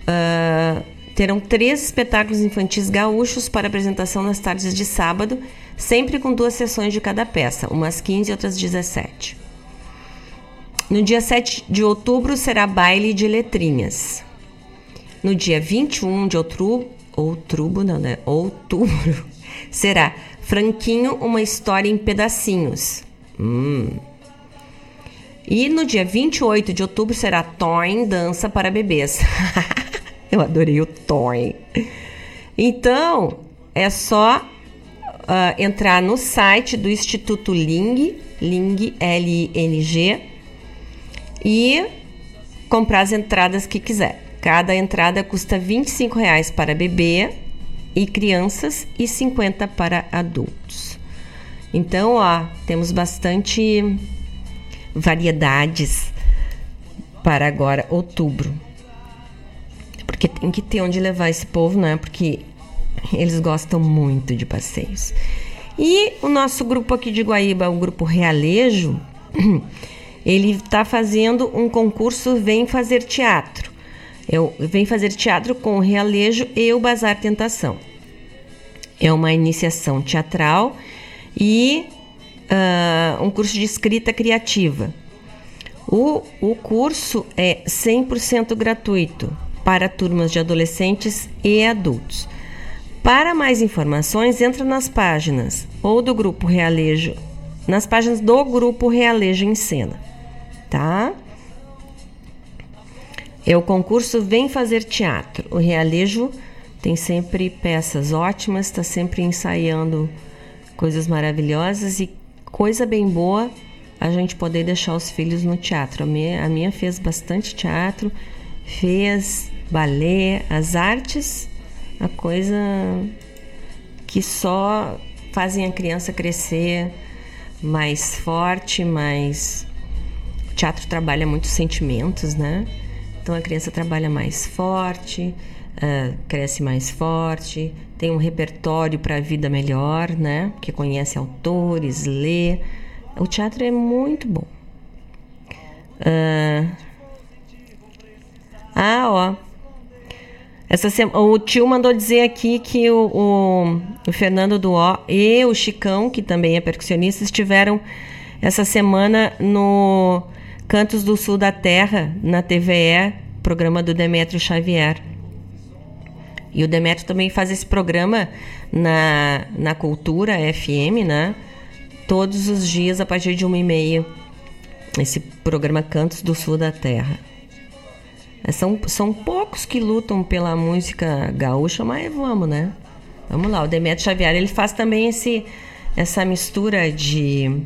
uh, terão três espetáculos infantis gaúchos para apresentação nas tardes de sábado, sempre com duas sessões de cada peça, umas 15 e outras 17. No dia 7 de outubro será baile de letrinhas. No dia 21 de outubro, outubro, não, né? Outubro, será Franquinho, uma história em pedacinhos. Hum. E no dia 28 de outubro será Toin Dança para Bebês. Eu adorei o Toin. Então, é só uh, entrar no site do Instituto Ling, Ling, L-I-N-G, e comprar as entradas que quiser. Cada entrada custa 25 reais para bebê e crianças e 50 para adultos. Então, ó, temos bastante variedades para agora outubro. Porque tem que ter onde levar esse povo, né? Porque eles gostam muito de passeios. E o nosso grupo aqui de Guaíba, o grupo Realejo, ele está fazendo um concurso Vem Fazer Teatro. Eu, vem fazer teatro com o Realejo e o Bazar Tentação. É uma iniciação teatral e uh, um curso de escrita criativa. O, o curso é 100% gratuito para turmas de adolescentes e adultos. Para mais informações, entra nas páginas ou do Grupo Realejo, nas páginas do Grupo Realejo em Cena, tá? É o concurso Vem Fazer Teatro. O Realejo tem sempre peças ótimas, está sempre ensaiando coisas maravilhosas e coisa bem boa a gente poder deixar os filhos no teatro. A minha, a minha fez bastante teatro, fez balé, as artes, a coisa que só fazem a criança crescer mais forte, mais. O teatro trabalha muitos sentimentos, né? Então a criança trabalha mais forte, uh, cresce mais forte, tem um repertório para a vida melhor, né? Que conhece autores, lê. O teatro é muito bom. Uh... Ah, ó. Essa sema... O tio mandou dizer aqui que o, o, o Fernando Duó e o Chicão, que também é percussionista, estiveram essa semana no Cantos do Sul da Terra, na TVE, programa do Demétrio Xavier. E o Demétrio também faz esse programa na, na Cultura FM, né? Todos os dias a partir de uma e meia. Esse programa Cantos do Sul da Terra. São, são poucos que lutam pela música gaúcha, mas vamos, né? Vamos lá, o Demetrio Xavier ele faz também esse, essa mistura de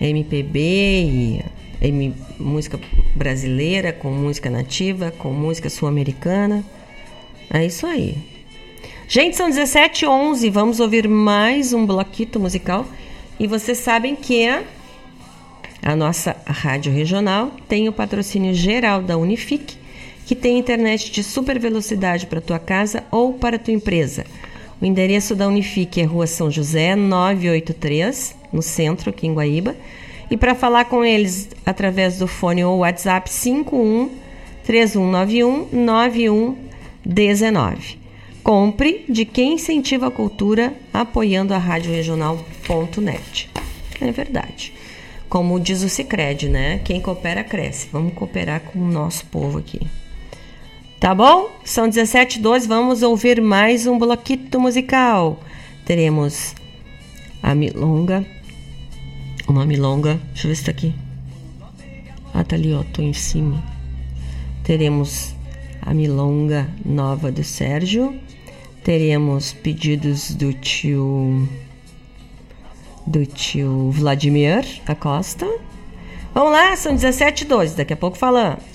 MPB e M, música brasileira com música nativa, com música sul-americana. É isso aí. Gente, são 17 11 vamos ouvir mais um bloquito musical. E vocês sabem que a, a nossa rádio regional tem o patrocínio geral da Unifique, que tem internet de super velocidade para tua casa ou para tua empresa. O endereço da Unifique é Rua São José, 983, no centro, aqui em Guaíba. E para falar com eles através do fone ou WhatsApp 51 3191 9119. Compre de quem incentiva a cultura apoiando a Rádio Regional.net. É verdade. Como diz o Cicred, né? Quem coopera cresce. Vamos cooperar com o nosso povo aqui. Tá bom? São 17 12 vamos ouvir mais um bloquito musical. Teremos a Milonga uma milonga. Deixa eu ver se tá aqui. Ah, tá ali, ó. Tô em cima. Teremos a milonga nova do Sérgio. Teremos pedidos do tio. Do tio Vladimir da Costa. Vamos lá, são 17 e 12. Daqui a pouco falamos.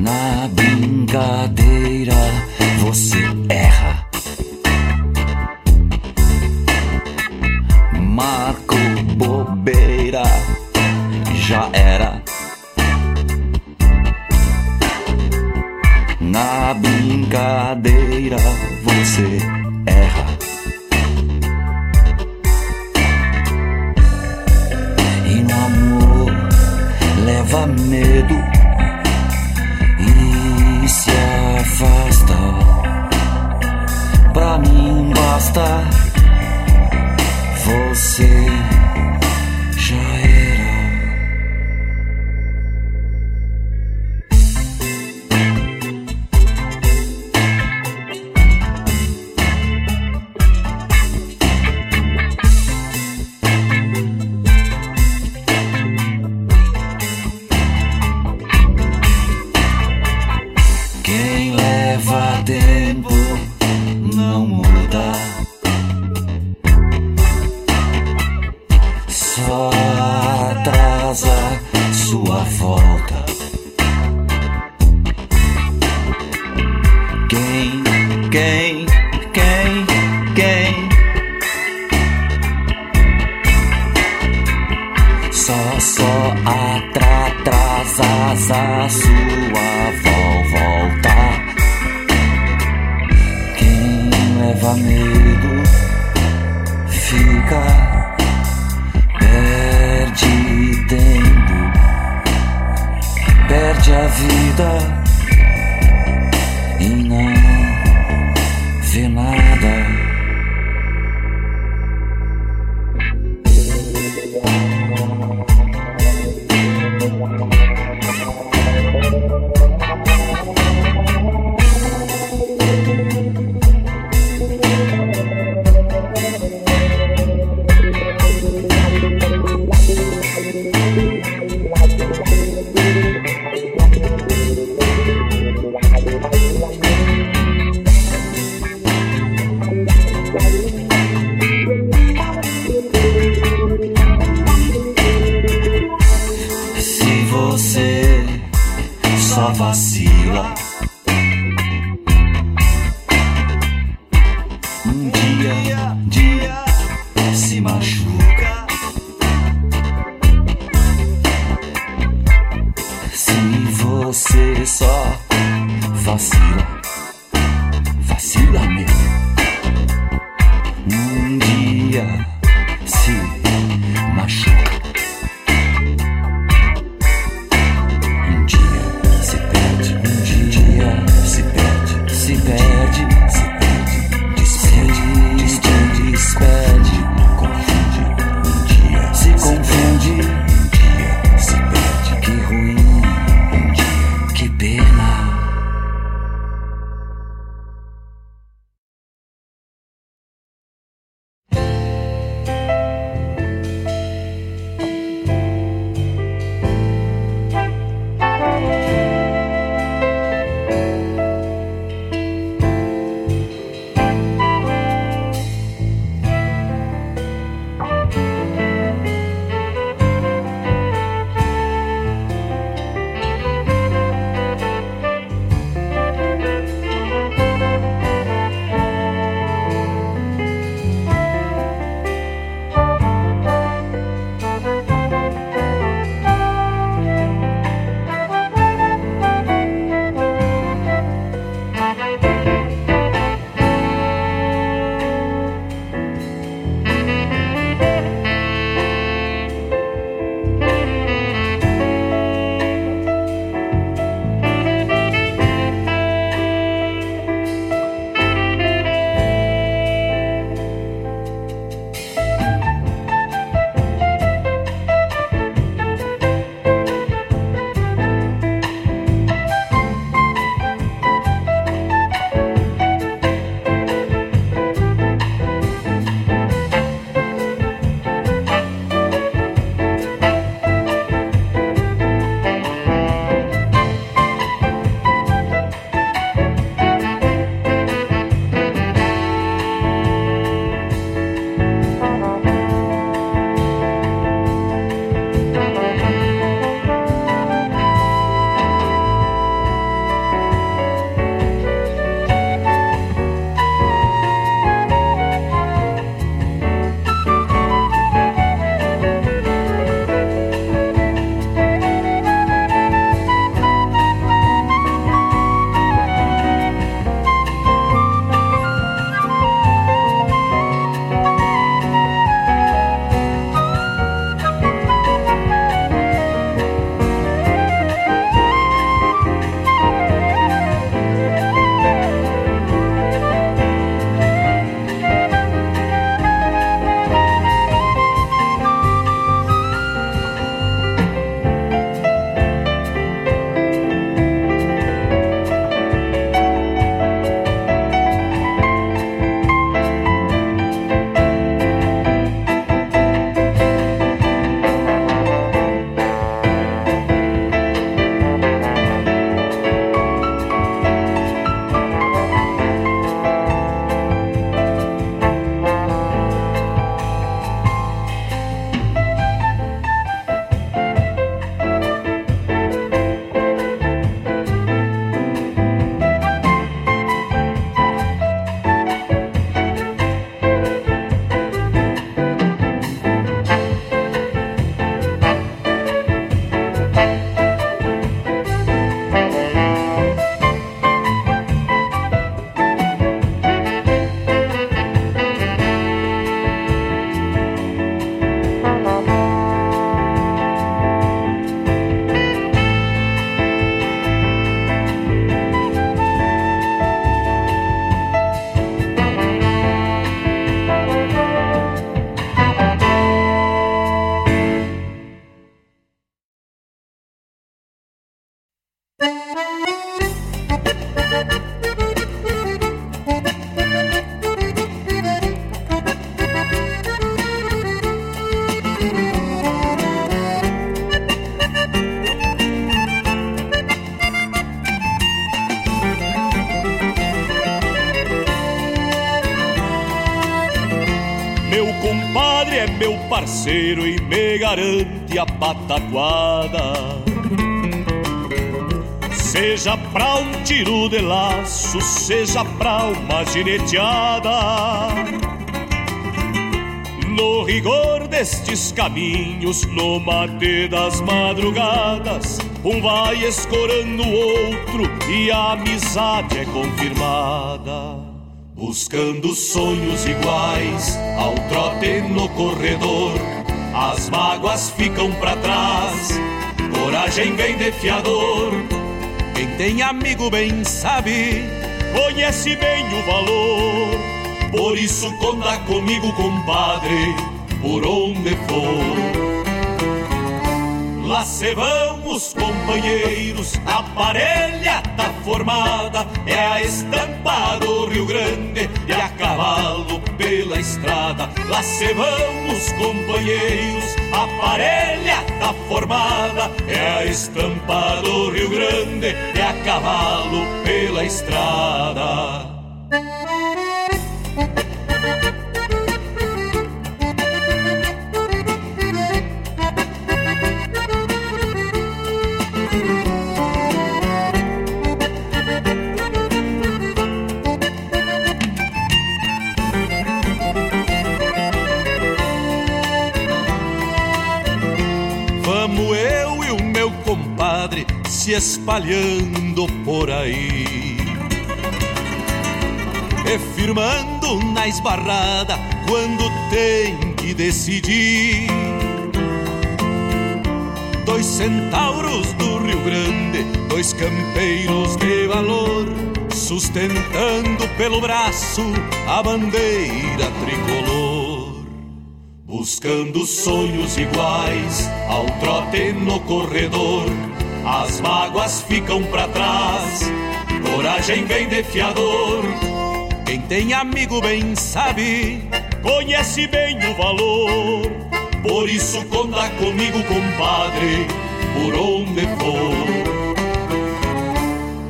Na brincadeira você erra. Marco bobeira, já era. Na brincadeira você erra. E no amor leva medo. Basta, Pra mim basta você. Garante a pataquada. Seja pra um tiro de laço, seja pra uma gineteada. No rigor destes caminhos, no mate das madrugadas, um vai escorando o outro e a amizade é confirmada. Buscando sonhos iguais ao trote no corredor, as mágoas ficam pra trás, coragem vem de fiador. Quem tem amigo bem sabe, conhece bem o valor. Por isso conta comigo, compadre, por onde for. Lá se vamos, companheiros, a parelha tá formada, é a estampa do Rio Grande e a cavalo pela estrada. Lá se vamos, companheiros, a parelha tá formada, é a estampa do Rio Grande e a cavalo pela estrada. Se espalhando por aí. E firmando na esbarrada quando tem que decidir. Dois centauros do Rio Grande, dois campeiros de valor, sustentando pelo braço a bandeira tricolor. Buscando sonhos iguais ao trote no corredor, as mágoas ficam pra trás, coragem vem de fiador. Quem tem amigo bem sabe, conhece bem o valor. Por isso conta comigo, compadre, por onde for.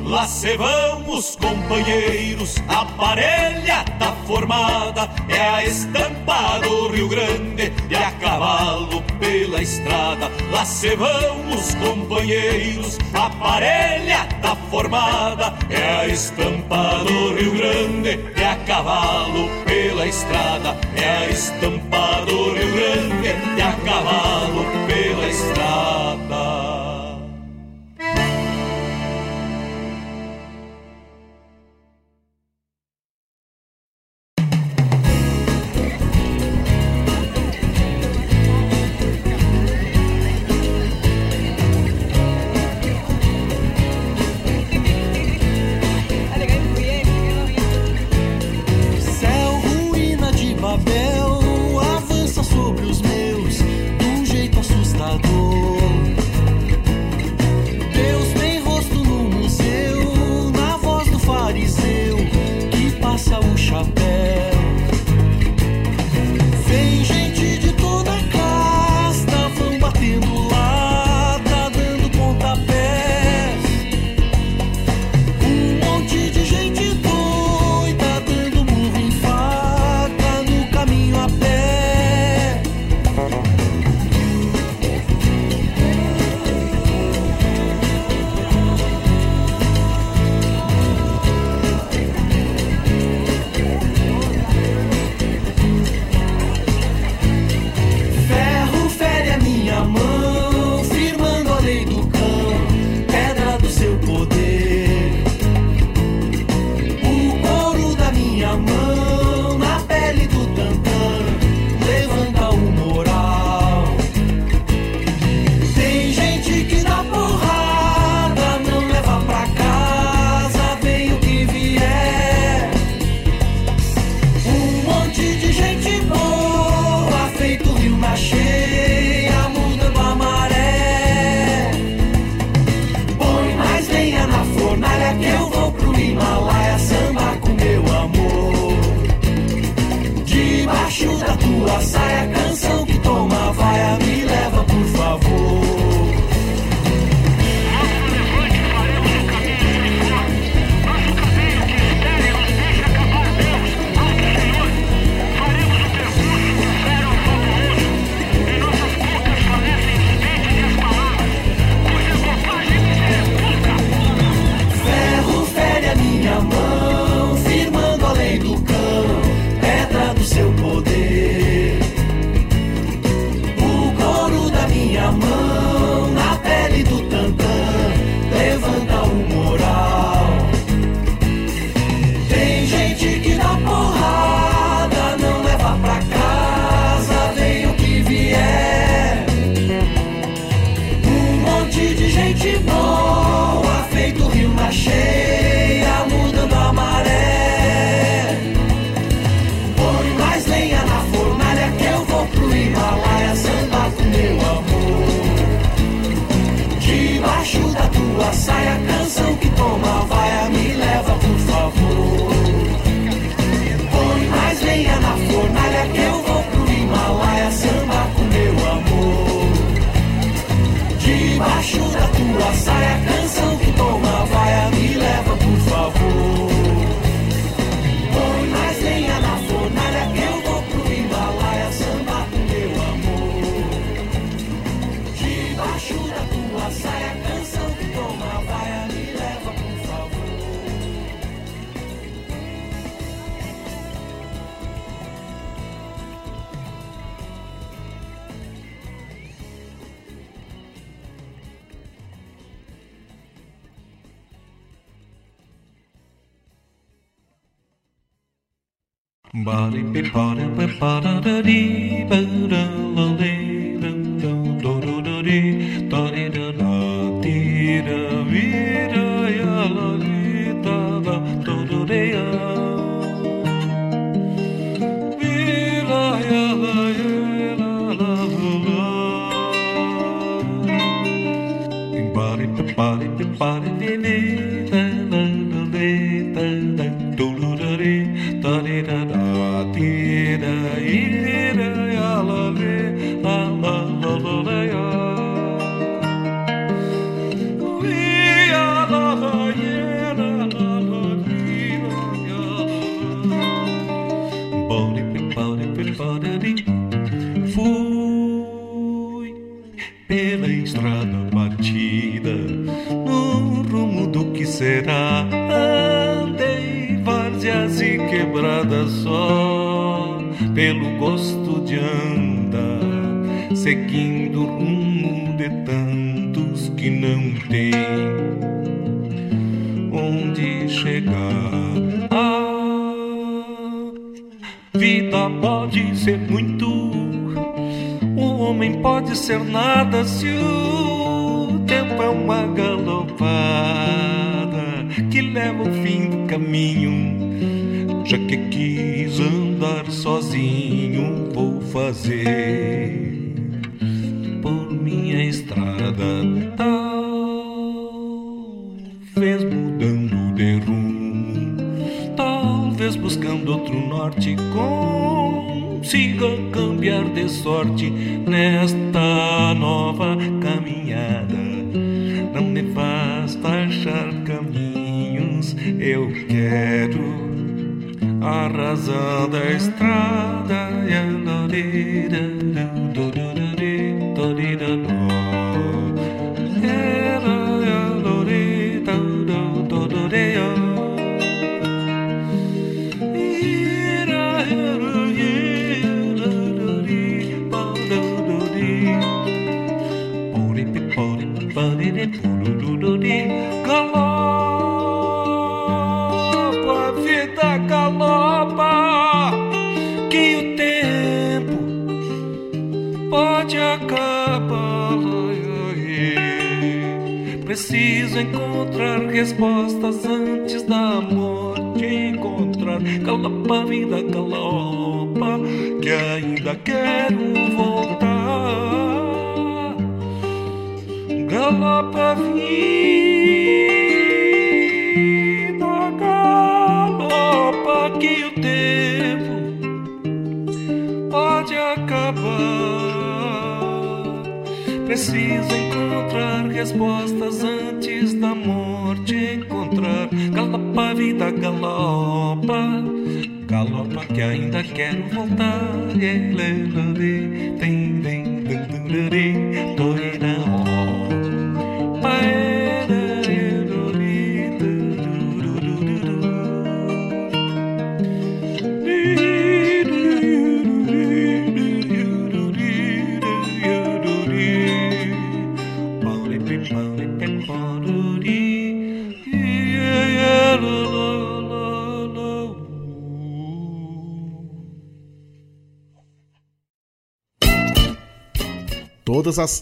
Lá se vamos, companheiros, a parelha tá formada, é a estampa do Rio Grande e a cavalo pela estrada. Lá se vamos, companheiros, a parelha tá formada, é a estampa do Rio Grande e a cavalo pela estrada. É a estampa do Rio Grande e a cavalo pela estrada.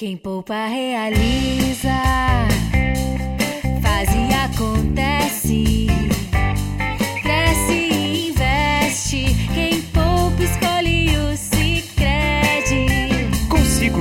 Quem poupa realiza.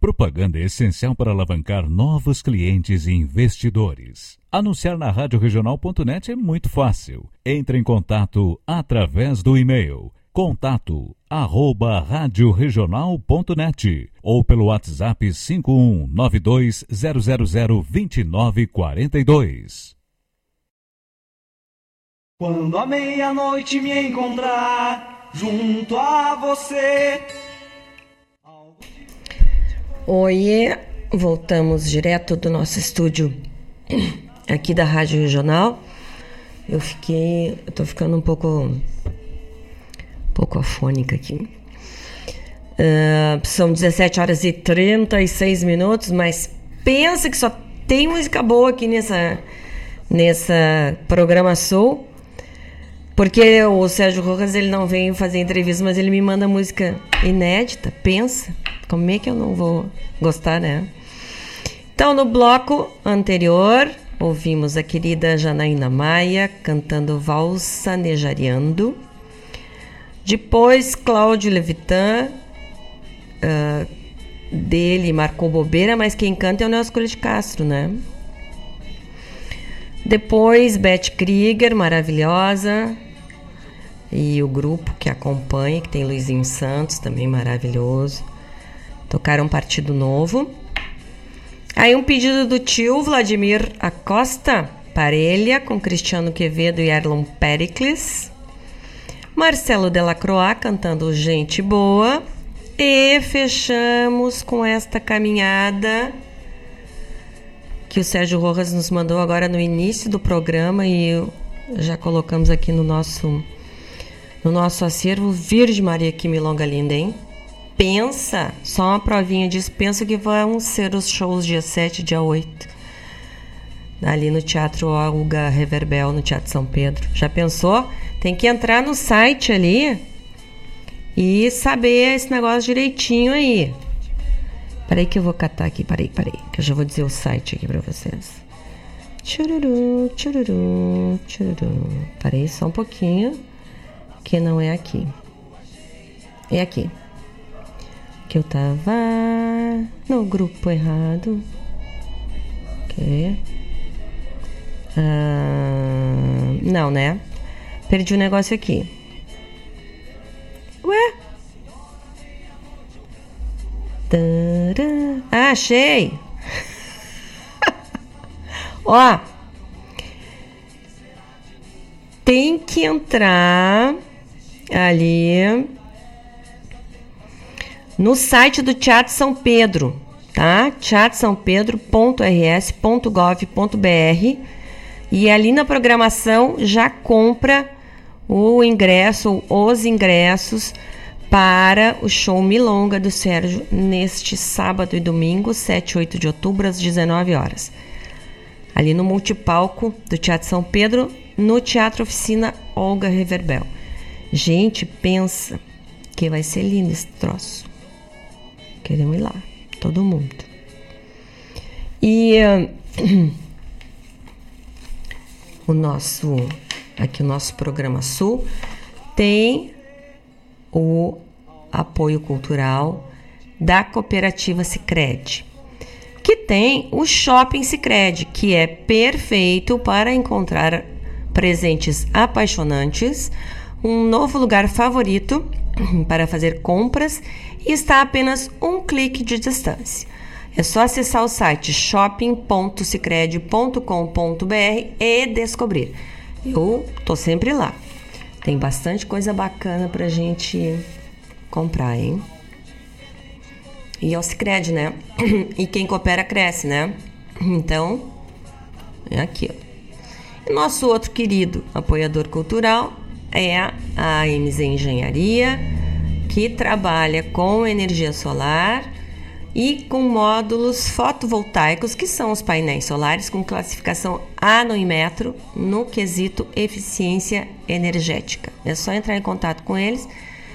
Propaganda é essencial para alavancar novos clientes e investidores. Anunciar na radioregional.net é muito fácil. Entre em contato através do e-mail contato arroba ou pelo WhatsApp 51920002942. Quando a meia-noite me encontrar junto a você. Oiê, voltamos direto do nosso estúdio aqui da Rádio Regional. Eu fiquei, eu tô ficando um pouco, um pouco afônica aqui. Ah, são 17 horas e 36 minutos, mas pensa que só tem música boa aqui nessa, nessa programação. Porque o Sérgio Rojas ele não vem fazer entrevista, mas ele me manda música inédita. Pensa, como é que eu não vou gostar, né? Então, no bloco anterior, ouvimos a querida Janaína Maia cantando Valsa Nejariando. Depois, Cláudio Levitan, ah, dele marcou bobeira, mas quem canta é o Nelson Coelho de Castro, né? Depois, Beth Krieger, maravilhosa. E o grupo que acompanha, que tem Luizinho Santos, também maravilhoso. Tocaram Partido Novo. Aí um pedido do tio Vladimir Acosta, Parelha, com Cristiano Quevedo e Erlon Pericles. Marcelo Delacroix cantando Gente Boa. E fechamos com esta caminhada que o Sérgio Rojas nos mandou agora no início do programa e já colocamos aqui no nosso no nosso acervo Virgem Maria que milonga linda, hein? Pensa, só uma provinha disso, pensa que vão ser os shows dia 7 e dia 8. Ali no Teatro Olga Reverbel, no Teatro São Pedro. Já pensou? Tem que entrar no site ali e saber esse negócio direitinho aí. Peraí que eu vou catar aqui, peraí, peraí, que eu já vou dizer o site aqui pra vocês. Tchururu, tchururu, tchururu. Peraí só um pouquinho, que não é aqui. É aqui. Que eu tava no grupo errado. Ah, não, né? Perdi o negócio aqui. Ué? Tará. Ah, achei! Ó, tem que entrar ali no site do Teatro São Pedro, tá? teatrosampedro.rs.gov.br e ali na programação já compra o ingresso, os ingressos para o show Milonga do Sérgio neste sábado e domingo, 7 e 8 de outubro, às 19 horas. Ali no multipalco do Teatro São Pedro, no Teatro Oficina Olga Reverbel. Gente, pensa que vai ser lindo esse troço. Queremos ir lá, todo mundo. E uh, o nosso aqui o nosso programa Sul tem o apoio cultural da cooperativa Sicredi, que tem o Shopping Sicredi, que é perfeito para encontrar presentes apaixonantes, um novo lugar favorito para fazer compras e está a apenas um clique de distância. É só acessar o site shopping.sicredi.com.br e descobrir. Eu tô sempre lá. Tem bastante coisa bacana pra gente comprar, hein? e ao Cicred, né? E quem coopera cresce, né? Então, é aquilo. E nosso outro querido apoiador cultural é a AMZ Engenharia, que trabalha com energia solar e com módulos fotovoltaicos, que são os painéis solares com classificação A no Inmetro no quesito eficiência energética. É só entrar em contato com eles,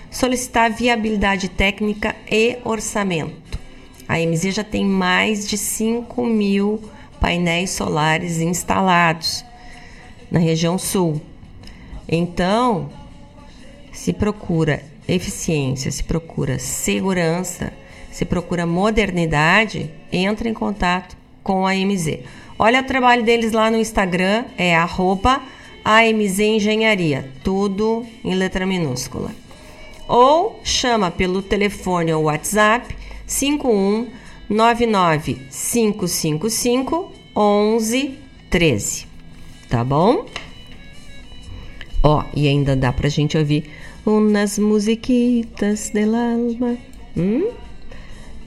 solicitar viabilidade técnica e orçamento. A MZ já tem mais de 5 mil painéis solares instalados na região sul. Então, se procura eficiência, se procura segurança, se procura modernidade, entra em contato com a AMZ. Olha o trabalho deles lá no Instagram, é arroba AMZ Engenharia, tudo em letra minúscula. Ou chama pelo telefone ou WhatsApp 51 99 555 1113. Tá bom? Ó, e ainda dá pra gente ouvir unas musiquitas del alma. Hum?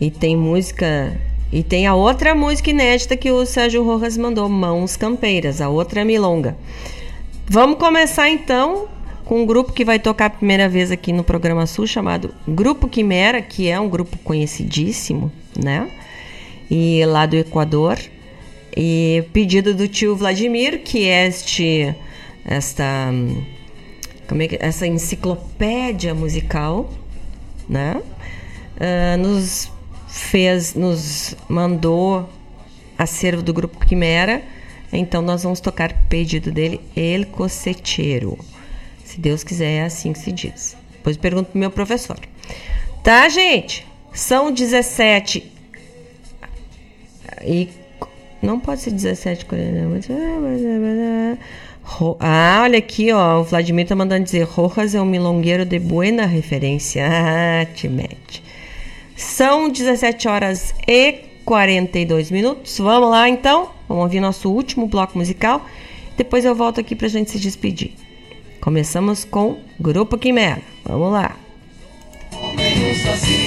E tem música. E tem a outra música inédita que o Sérgio Rojas mandou, Mãos Campeiras, a outra milonga. Vamos começar então com um grupo que vai tocar a primeira vez aqui no programa Sul, chamado Grupo Quimera, que é um grupo conhecidíssimo, né? E lá do Equador. E pedido do tio Vladimir, que é este esta como é que, essa enciclopédia musical, né? Uh, nos fez, nos mandou acervo do grupo Quimera. Então nós vamos tocar pedido dele, El Coceteiro. Se Deus quiser, é assim que se diz. Depois pergunto pro meu professor. Tá, gente? São 17 e não pode ser 17 ah, olha aqui, ó. O Vladimir tá mandando dizer: Rojas é um milongueiro de buena referência. Ah, te mete. São 17 horas e 42 minutos. Vamos lá então. Vamos ouvir nosso último bloco musical. Depois eu volto aqui pra gente se despedir. Começamos com Grupo Quimera. Vamos lá. El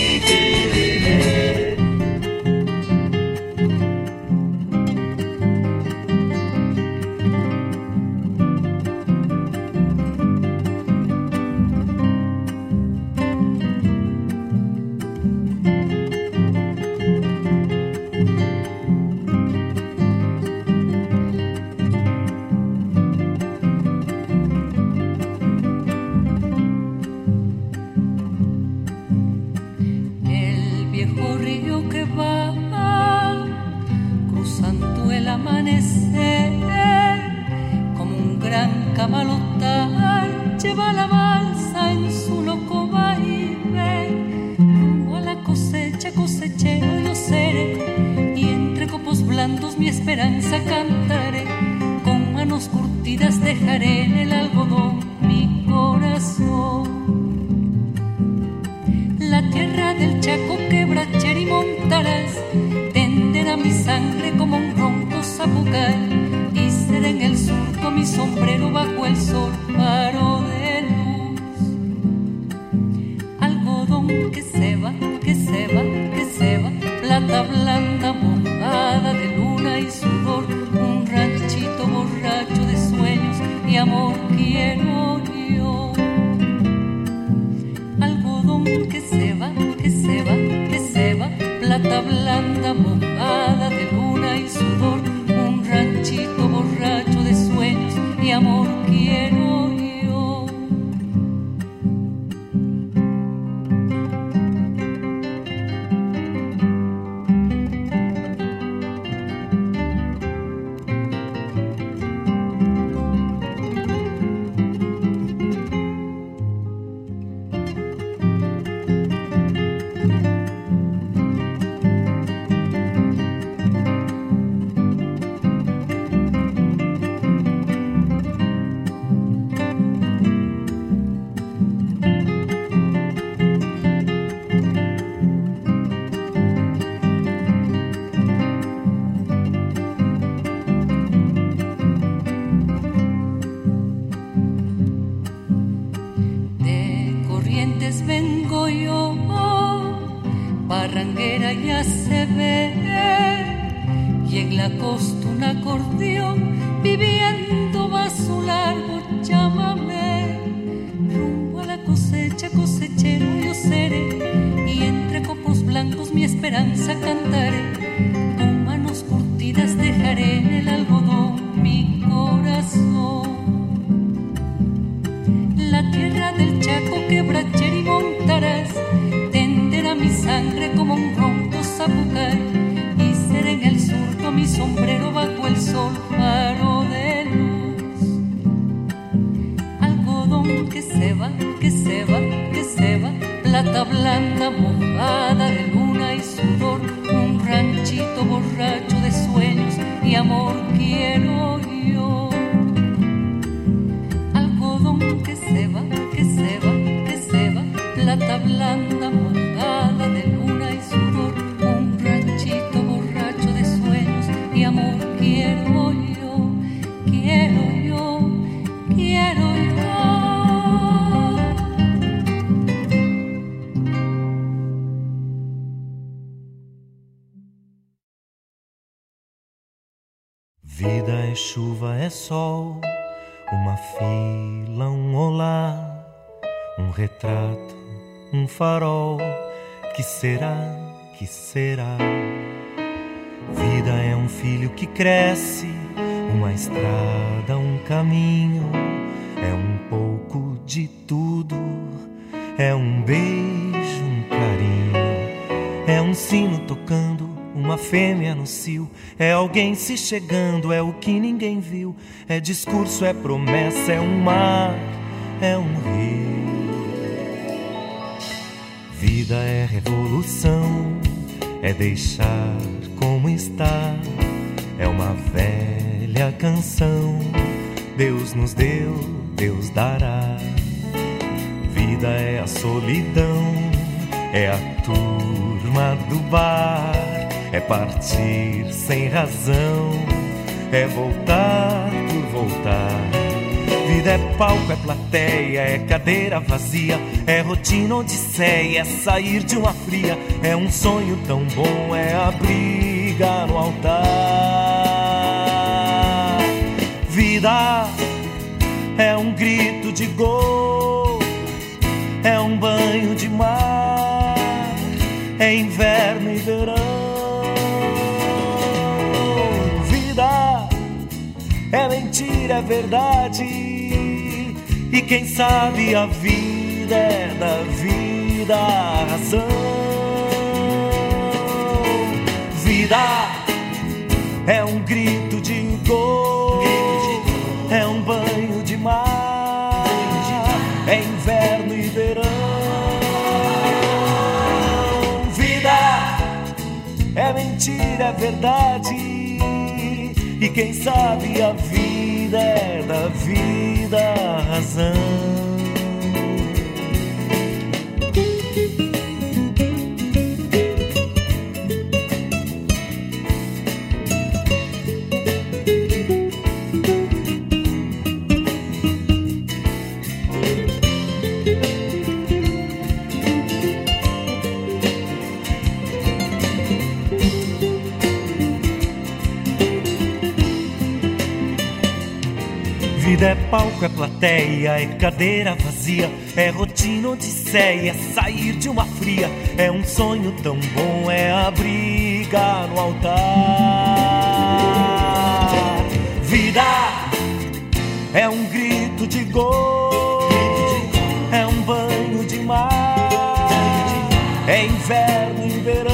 cantaré con manos curtidas dejaré en el algodón mi corazón la tierra del Chaco, quebracher y montarás, tenderá mi sangre como un ronco zapucal, y será en el surco mi sombrero bajo el sol, faro de luz. Algodón que se va, que se va, que se va, plata blanda blanda mojada de luna y sudor, chuva, é sol, uma fila, um olá, um retrato, um farol. Que será, que será? Vida é um filho que cresce, uma estrada, um caminho, é um pouco de tudo, é um beijo, um carinho, é um sino tocando uma fêmea no cio, é alguém se chegando, é o que ninguém viu. É discurso, é promessa, é um mar, é um rio. Vida é revolução, é deixar como está. É uma velha canção. Deus nos deu, Deus dará. Vida é a solidão, é a turma do bar é partir sem razão, é voltar por voltar. Vida é palco, é plateia, é cadeira vazia, é rotina odisseia, é sair de uma fria, é um sonho tão bom, é a briga no altar. Vida é um grito de gol, é um banho de mar, é inverno e verão. É mentira, é verdade. E quem sabe a vida é da vida a razão. Vida é um grito de gol, é um banho de mar, é inverno e verão. Vida é mentira, é verdade. E quem sabe a vida é da vida a razão. Vida é palco, é plateia, é cadeira vazia, é rotina odisseia, é sair de uma fria, é um sonho tão bom, é a briga no altar. Vida é um grito de gol, é um banho de mar, é inverno e verão.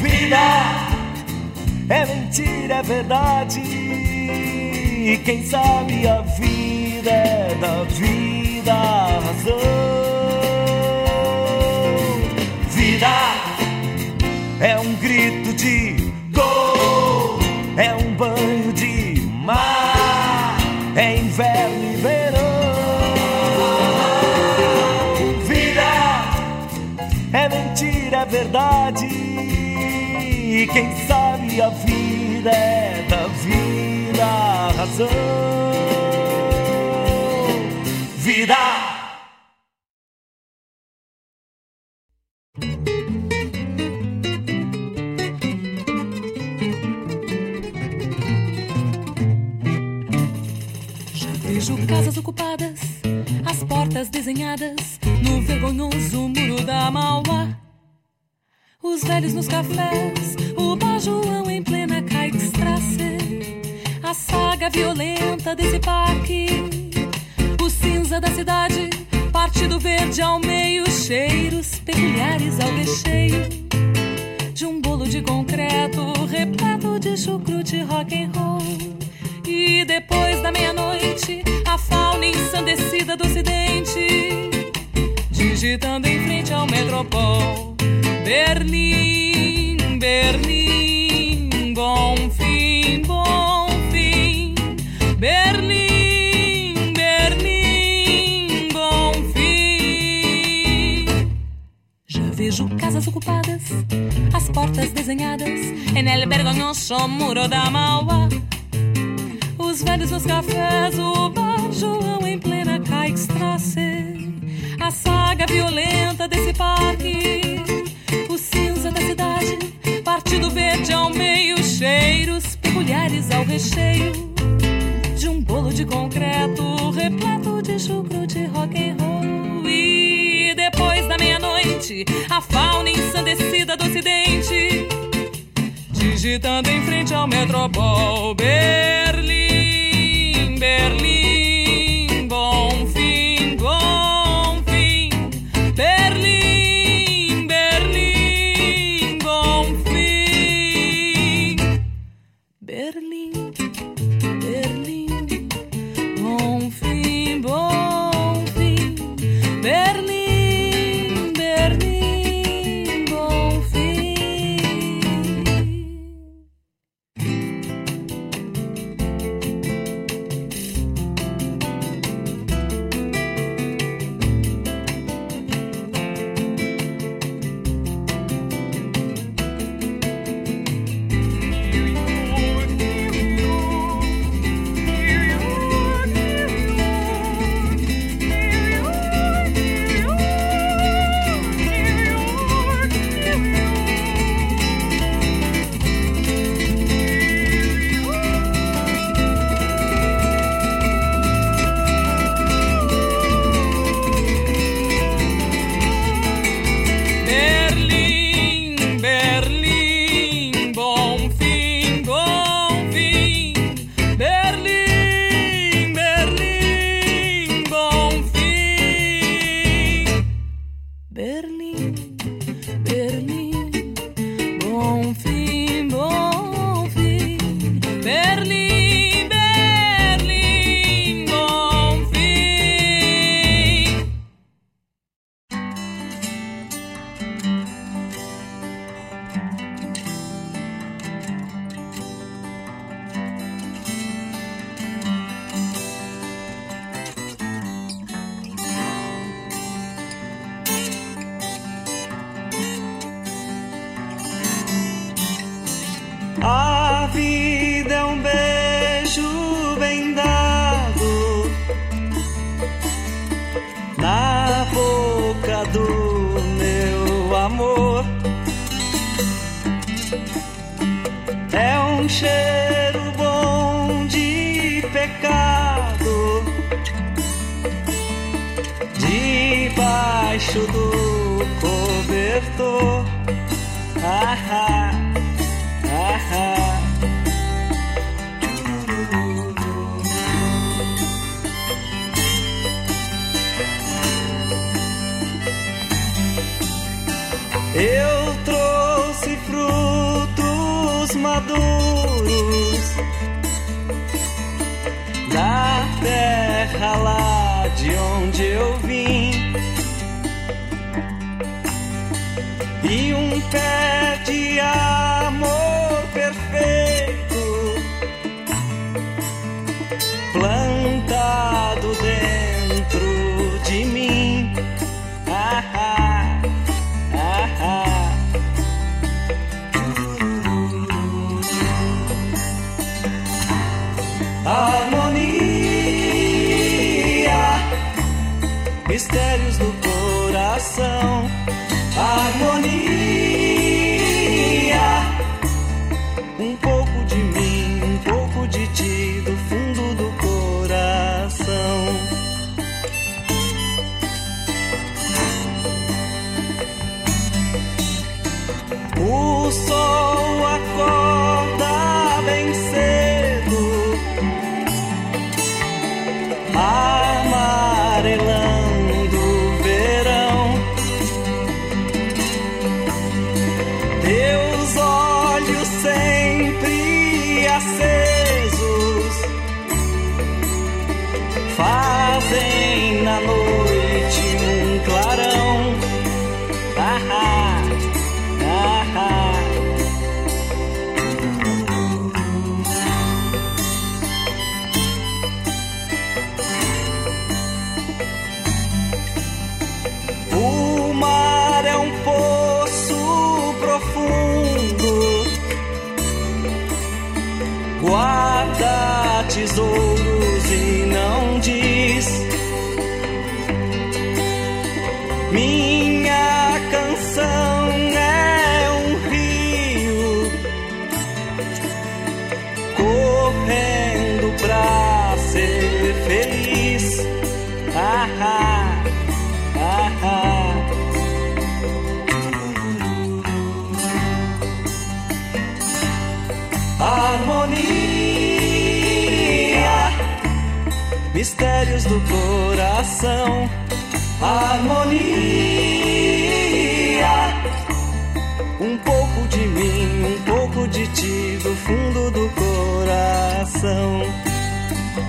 Vida é mentira, é verdade. E quem sabe a vida é da vida a razão. Vida é um grito de gol, é um banho de mar, é inverno e verão. Vida é mentira, é verdade. E quem sabe a vida é da vida razão. Vida verde ao meio, cheiros peculiares ao recheio de um bolo de concreto repleto de chucrute rock and roll. E depois da meia-noite, a fauna ensandecida do ocidente, digitando em frente ao metropol. Berlim, Berlim, desenhadas en el vergonhoso muro da Mauá. Os velhos nos cafés, o bar João em plena Kaikstrasse. A saga violenta desse parque, o cinza da cidade, partido verde ao meio, cheiros peculiares ao recheio de um bolo de concreto repleto de chucrute rock and roll. E depois da meia-noite, a fauna ensandecida do ocidente, digitando em frente ao metropol. Berlim,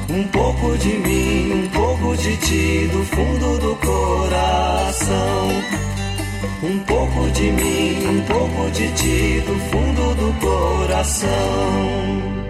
Um pouco de mim, um pouco de ti, do fundo do coração. Um pouco de mim, um pouco de ti, do fundo do coração.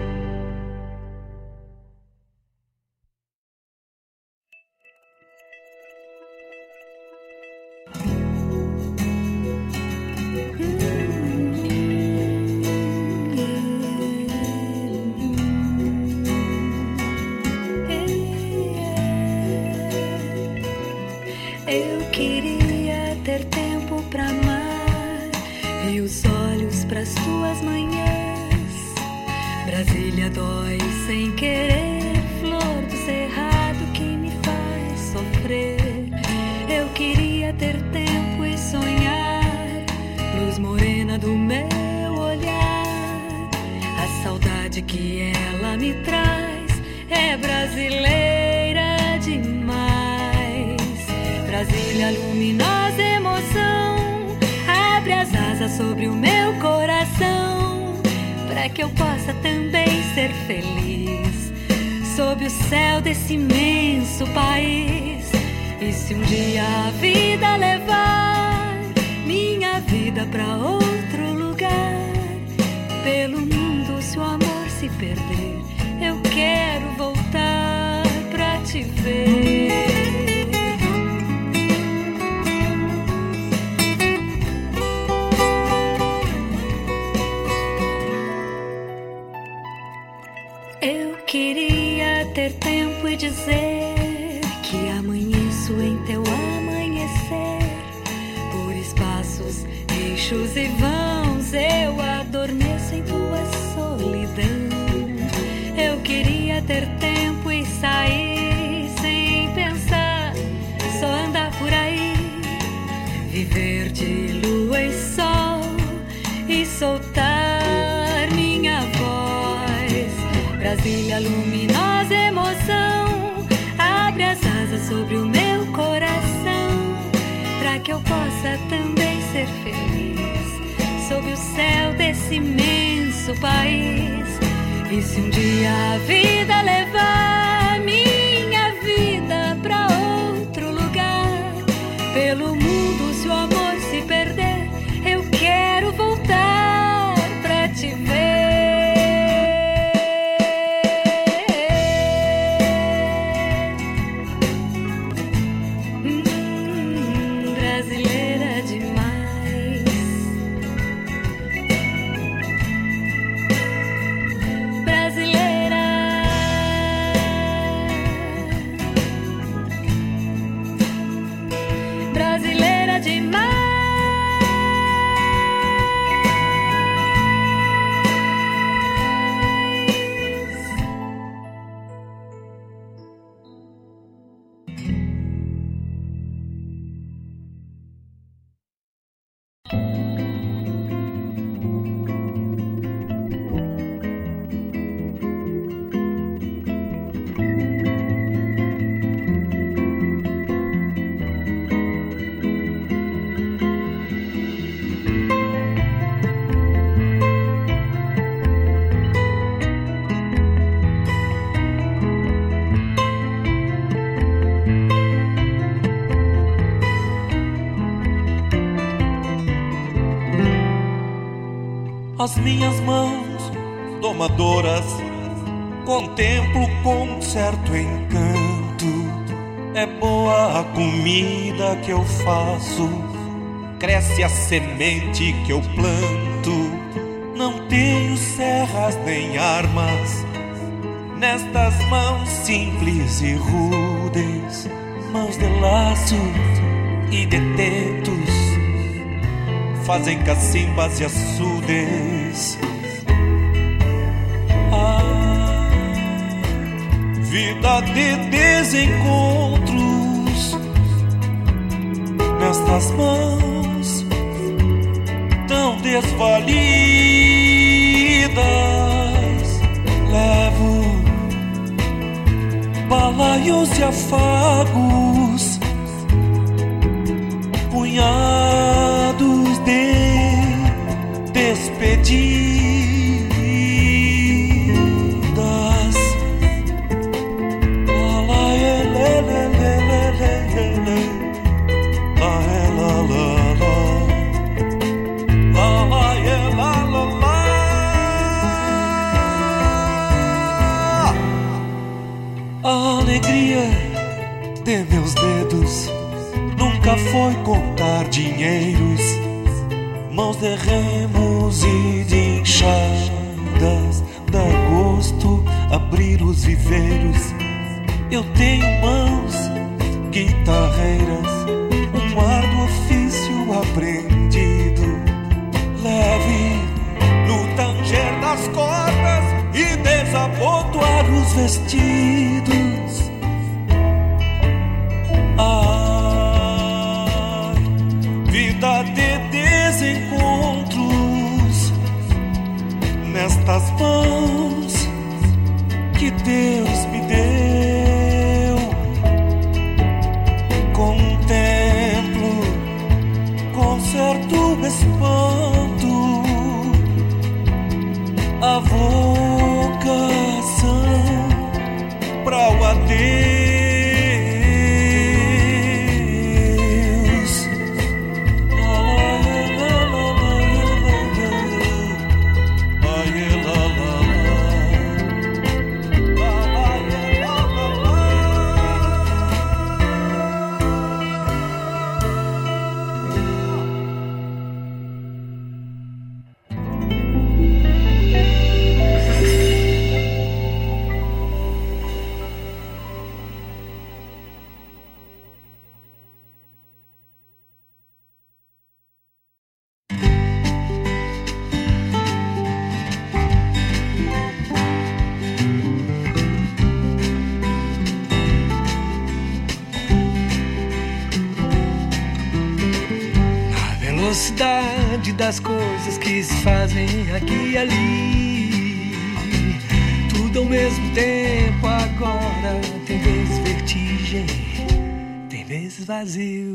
Minhas mãos domadoras contemplo com certo encanto. É boa a comida que eu faço, cresce a semente que eu planto. Não tenho serras nem armas nestas mãos simples e rudes, mãos de laço e de tentos, fazem cacimbas e açudes. Ah, vida de desencontros nestas mãos tão desvalidas. Levo balaios e afagos, punhados despedidas. La, la, le, le, le. La, eh, la, la, la. La, la, eh, la, la, la. A alegria de meus dedos nunca foi contar dinheiros, mãos de remos e de enxadas, dá gosto abrir os viveiros. Eu tenho mãos guitarreiras, um árduo ofício aprendido, leve no tanger das cordas e desabotoar os vestidos. Nestas mãos que Deus me deu. Contemplo com certo espanto a vocação para o adeus. vazio.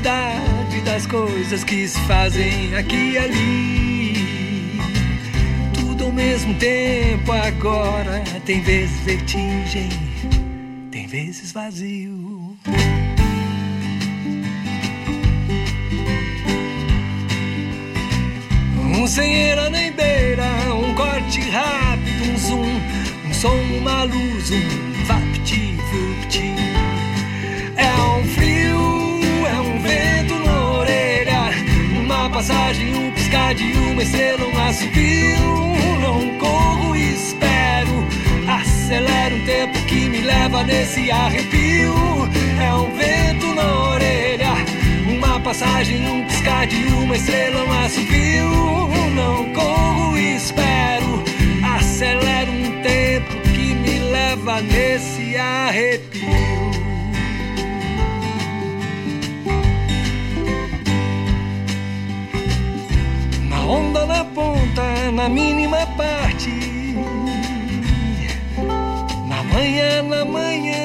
Das coisas que se fazem aqui e ali. Tudo ao mesmo tempo agora. Tem vezes vertigem, tem vezes vazio. Um sem era nem beira, um corte rápido, um zoom, um som, uma luz, um vapt, passagem, um piscar de uma estrela, um assovio. Não corro espero. Acelera um tempo que me leva nesse arrepio. É um vento na orelha, uma passagem, um piscar de uma estrela, um assovio. Não corro espero. Acelera um tempo que me leva nesse arrepio. Onda, na ponta, na mínima parte. Na manhã, na manhã,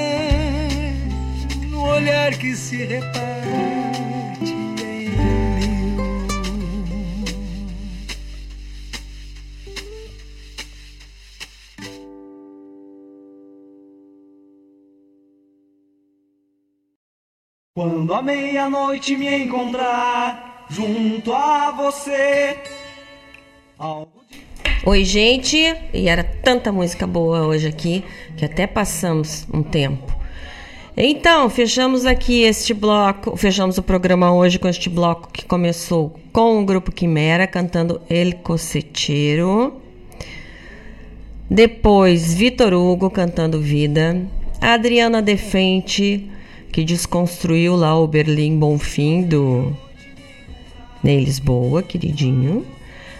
no olhar que se reparte em mil. Quando a meia-noite me encontrar junto a você. Oi, gente! E era tanta música boa hoje aqui que até passamos um tempo. Então, fechamos aqui este bloco, fechamos o programa hoje com este bloco que começou com o grupo Quimera cantando El Cossetero. Depois, Vitor Hugo cantando Vida. A Adriana Defente, que desconstruiu lá o Berlim Bonfim do Ney Lisboa, queridinho.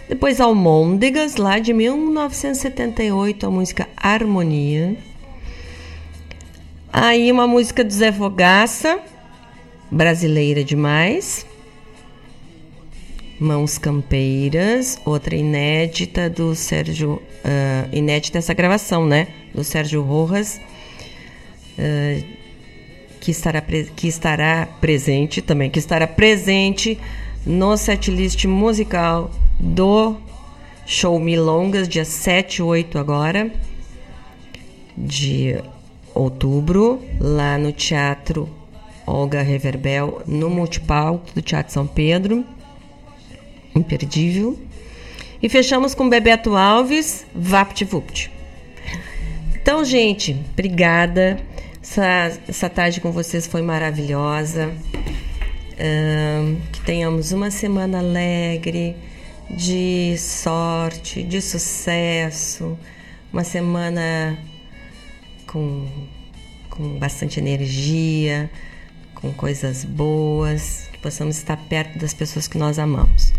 Depois Almôndegas, lá de 1978, a música Harmonia. Aí uma música do Zé Fogaça, brasileira demais. Mãos Campeiras, outra inédita do Sérgio. Uh, inédita essa gravação, né? Do Sérgio Rojas. Uh, que, estará que estará presente também, que estará presente no setlist musical do show Milongas, dia 7 e 8 agora, de outubro, lá no Teatro Olga Reverbel, no Multipalco do Teatro São Pedro. Imperdível. E fechamos com Bebeto Alves, VaptVupt. Então, gente, obrigada. Essa, essa tarde com vocês foi maravilhosa. Que tenhamos uma semana alegre, de sorte, de sucesso, uma semana com, com bastante energia, com coisas boas, que possamos estar perto das pessoas que nós amamos.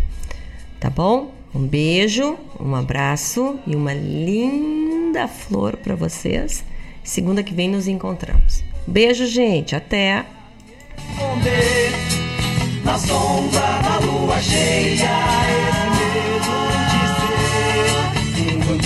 Tá bom? Um beijo, um abraço e uma linda flor para vocês. Segunda que vem nos encontramos. Beijo, gente. Até. Na sombra da lua cheia esse medo de ser um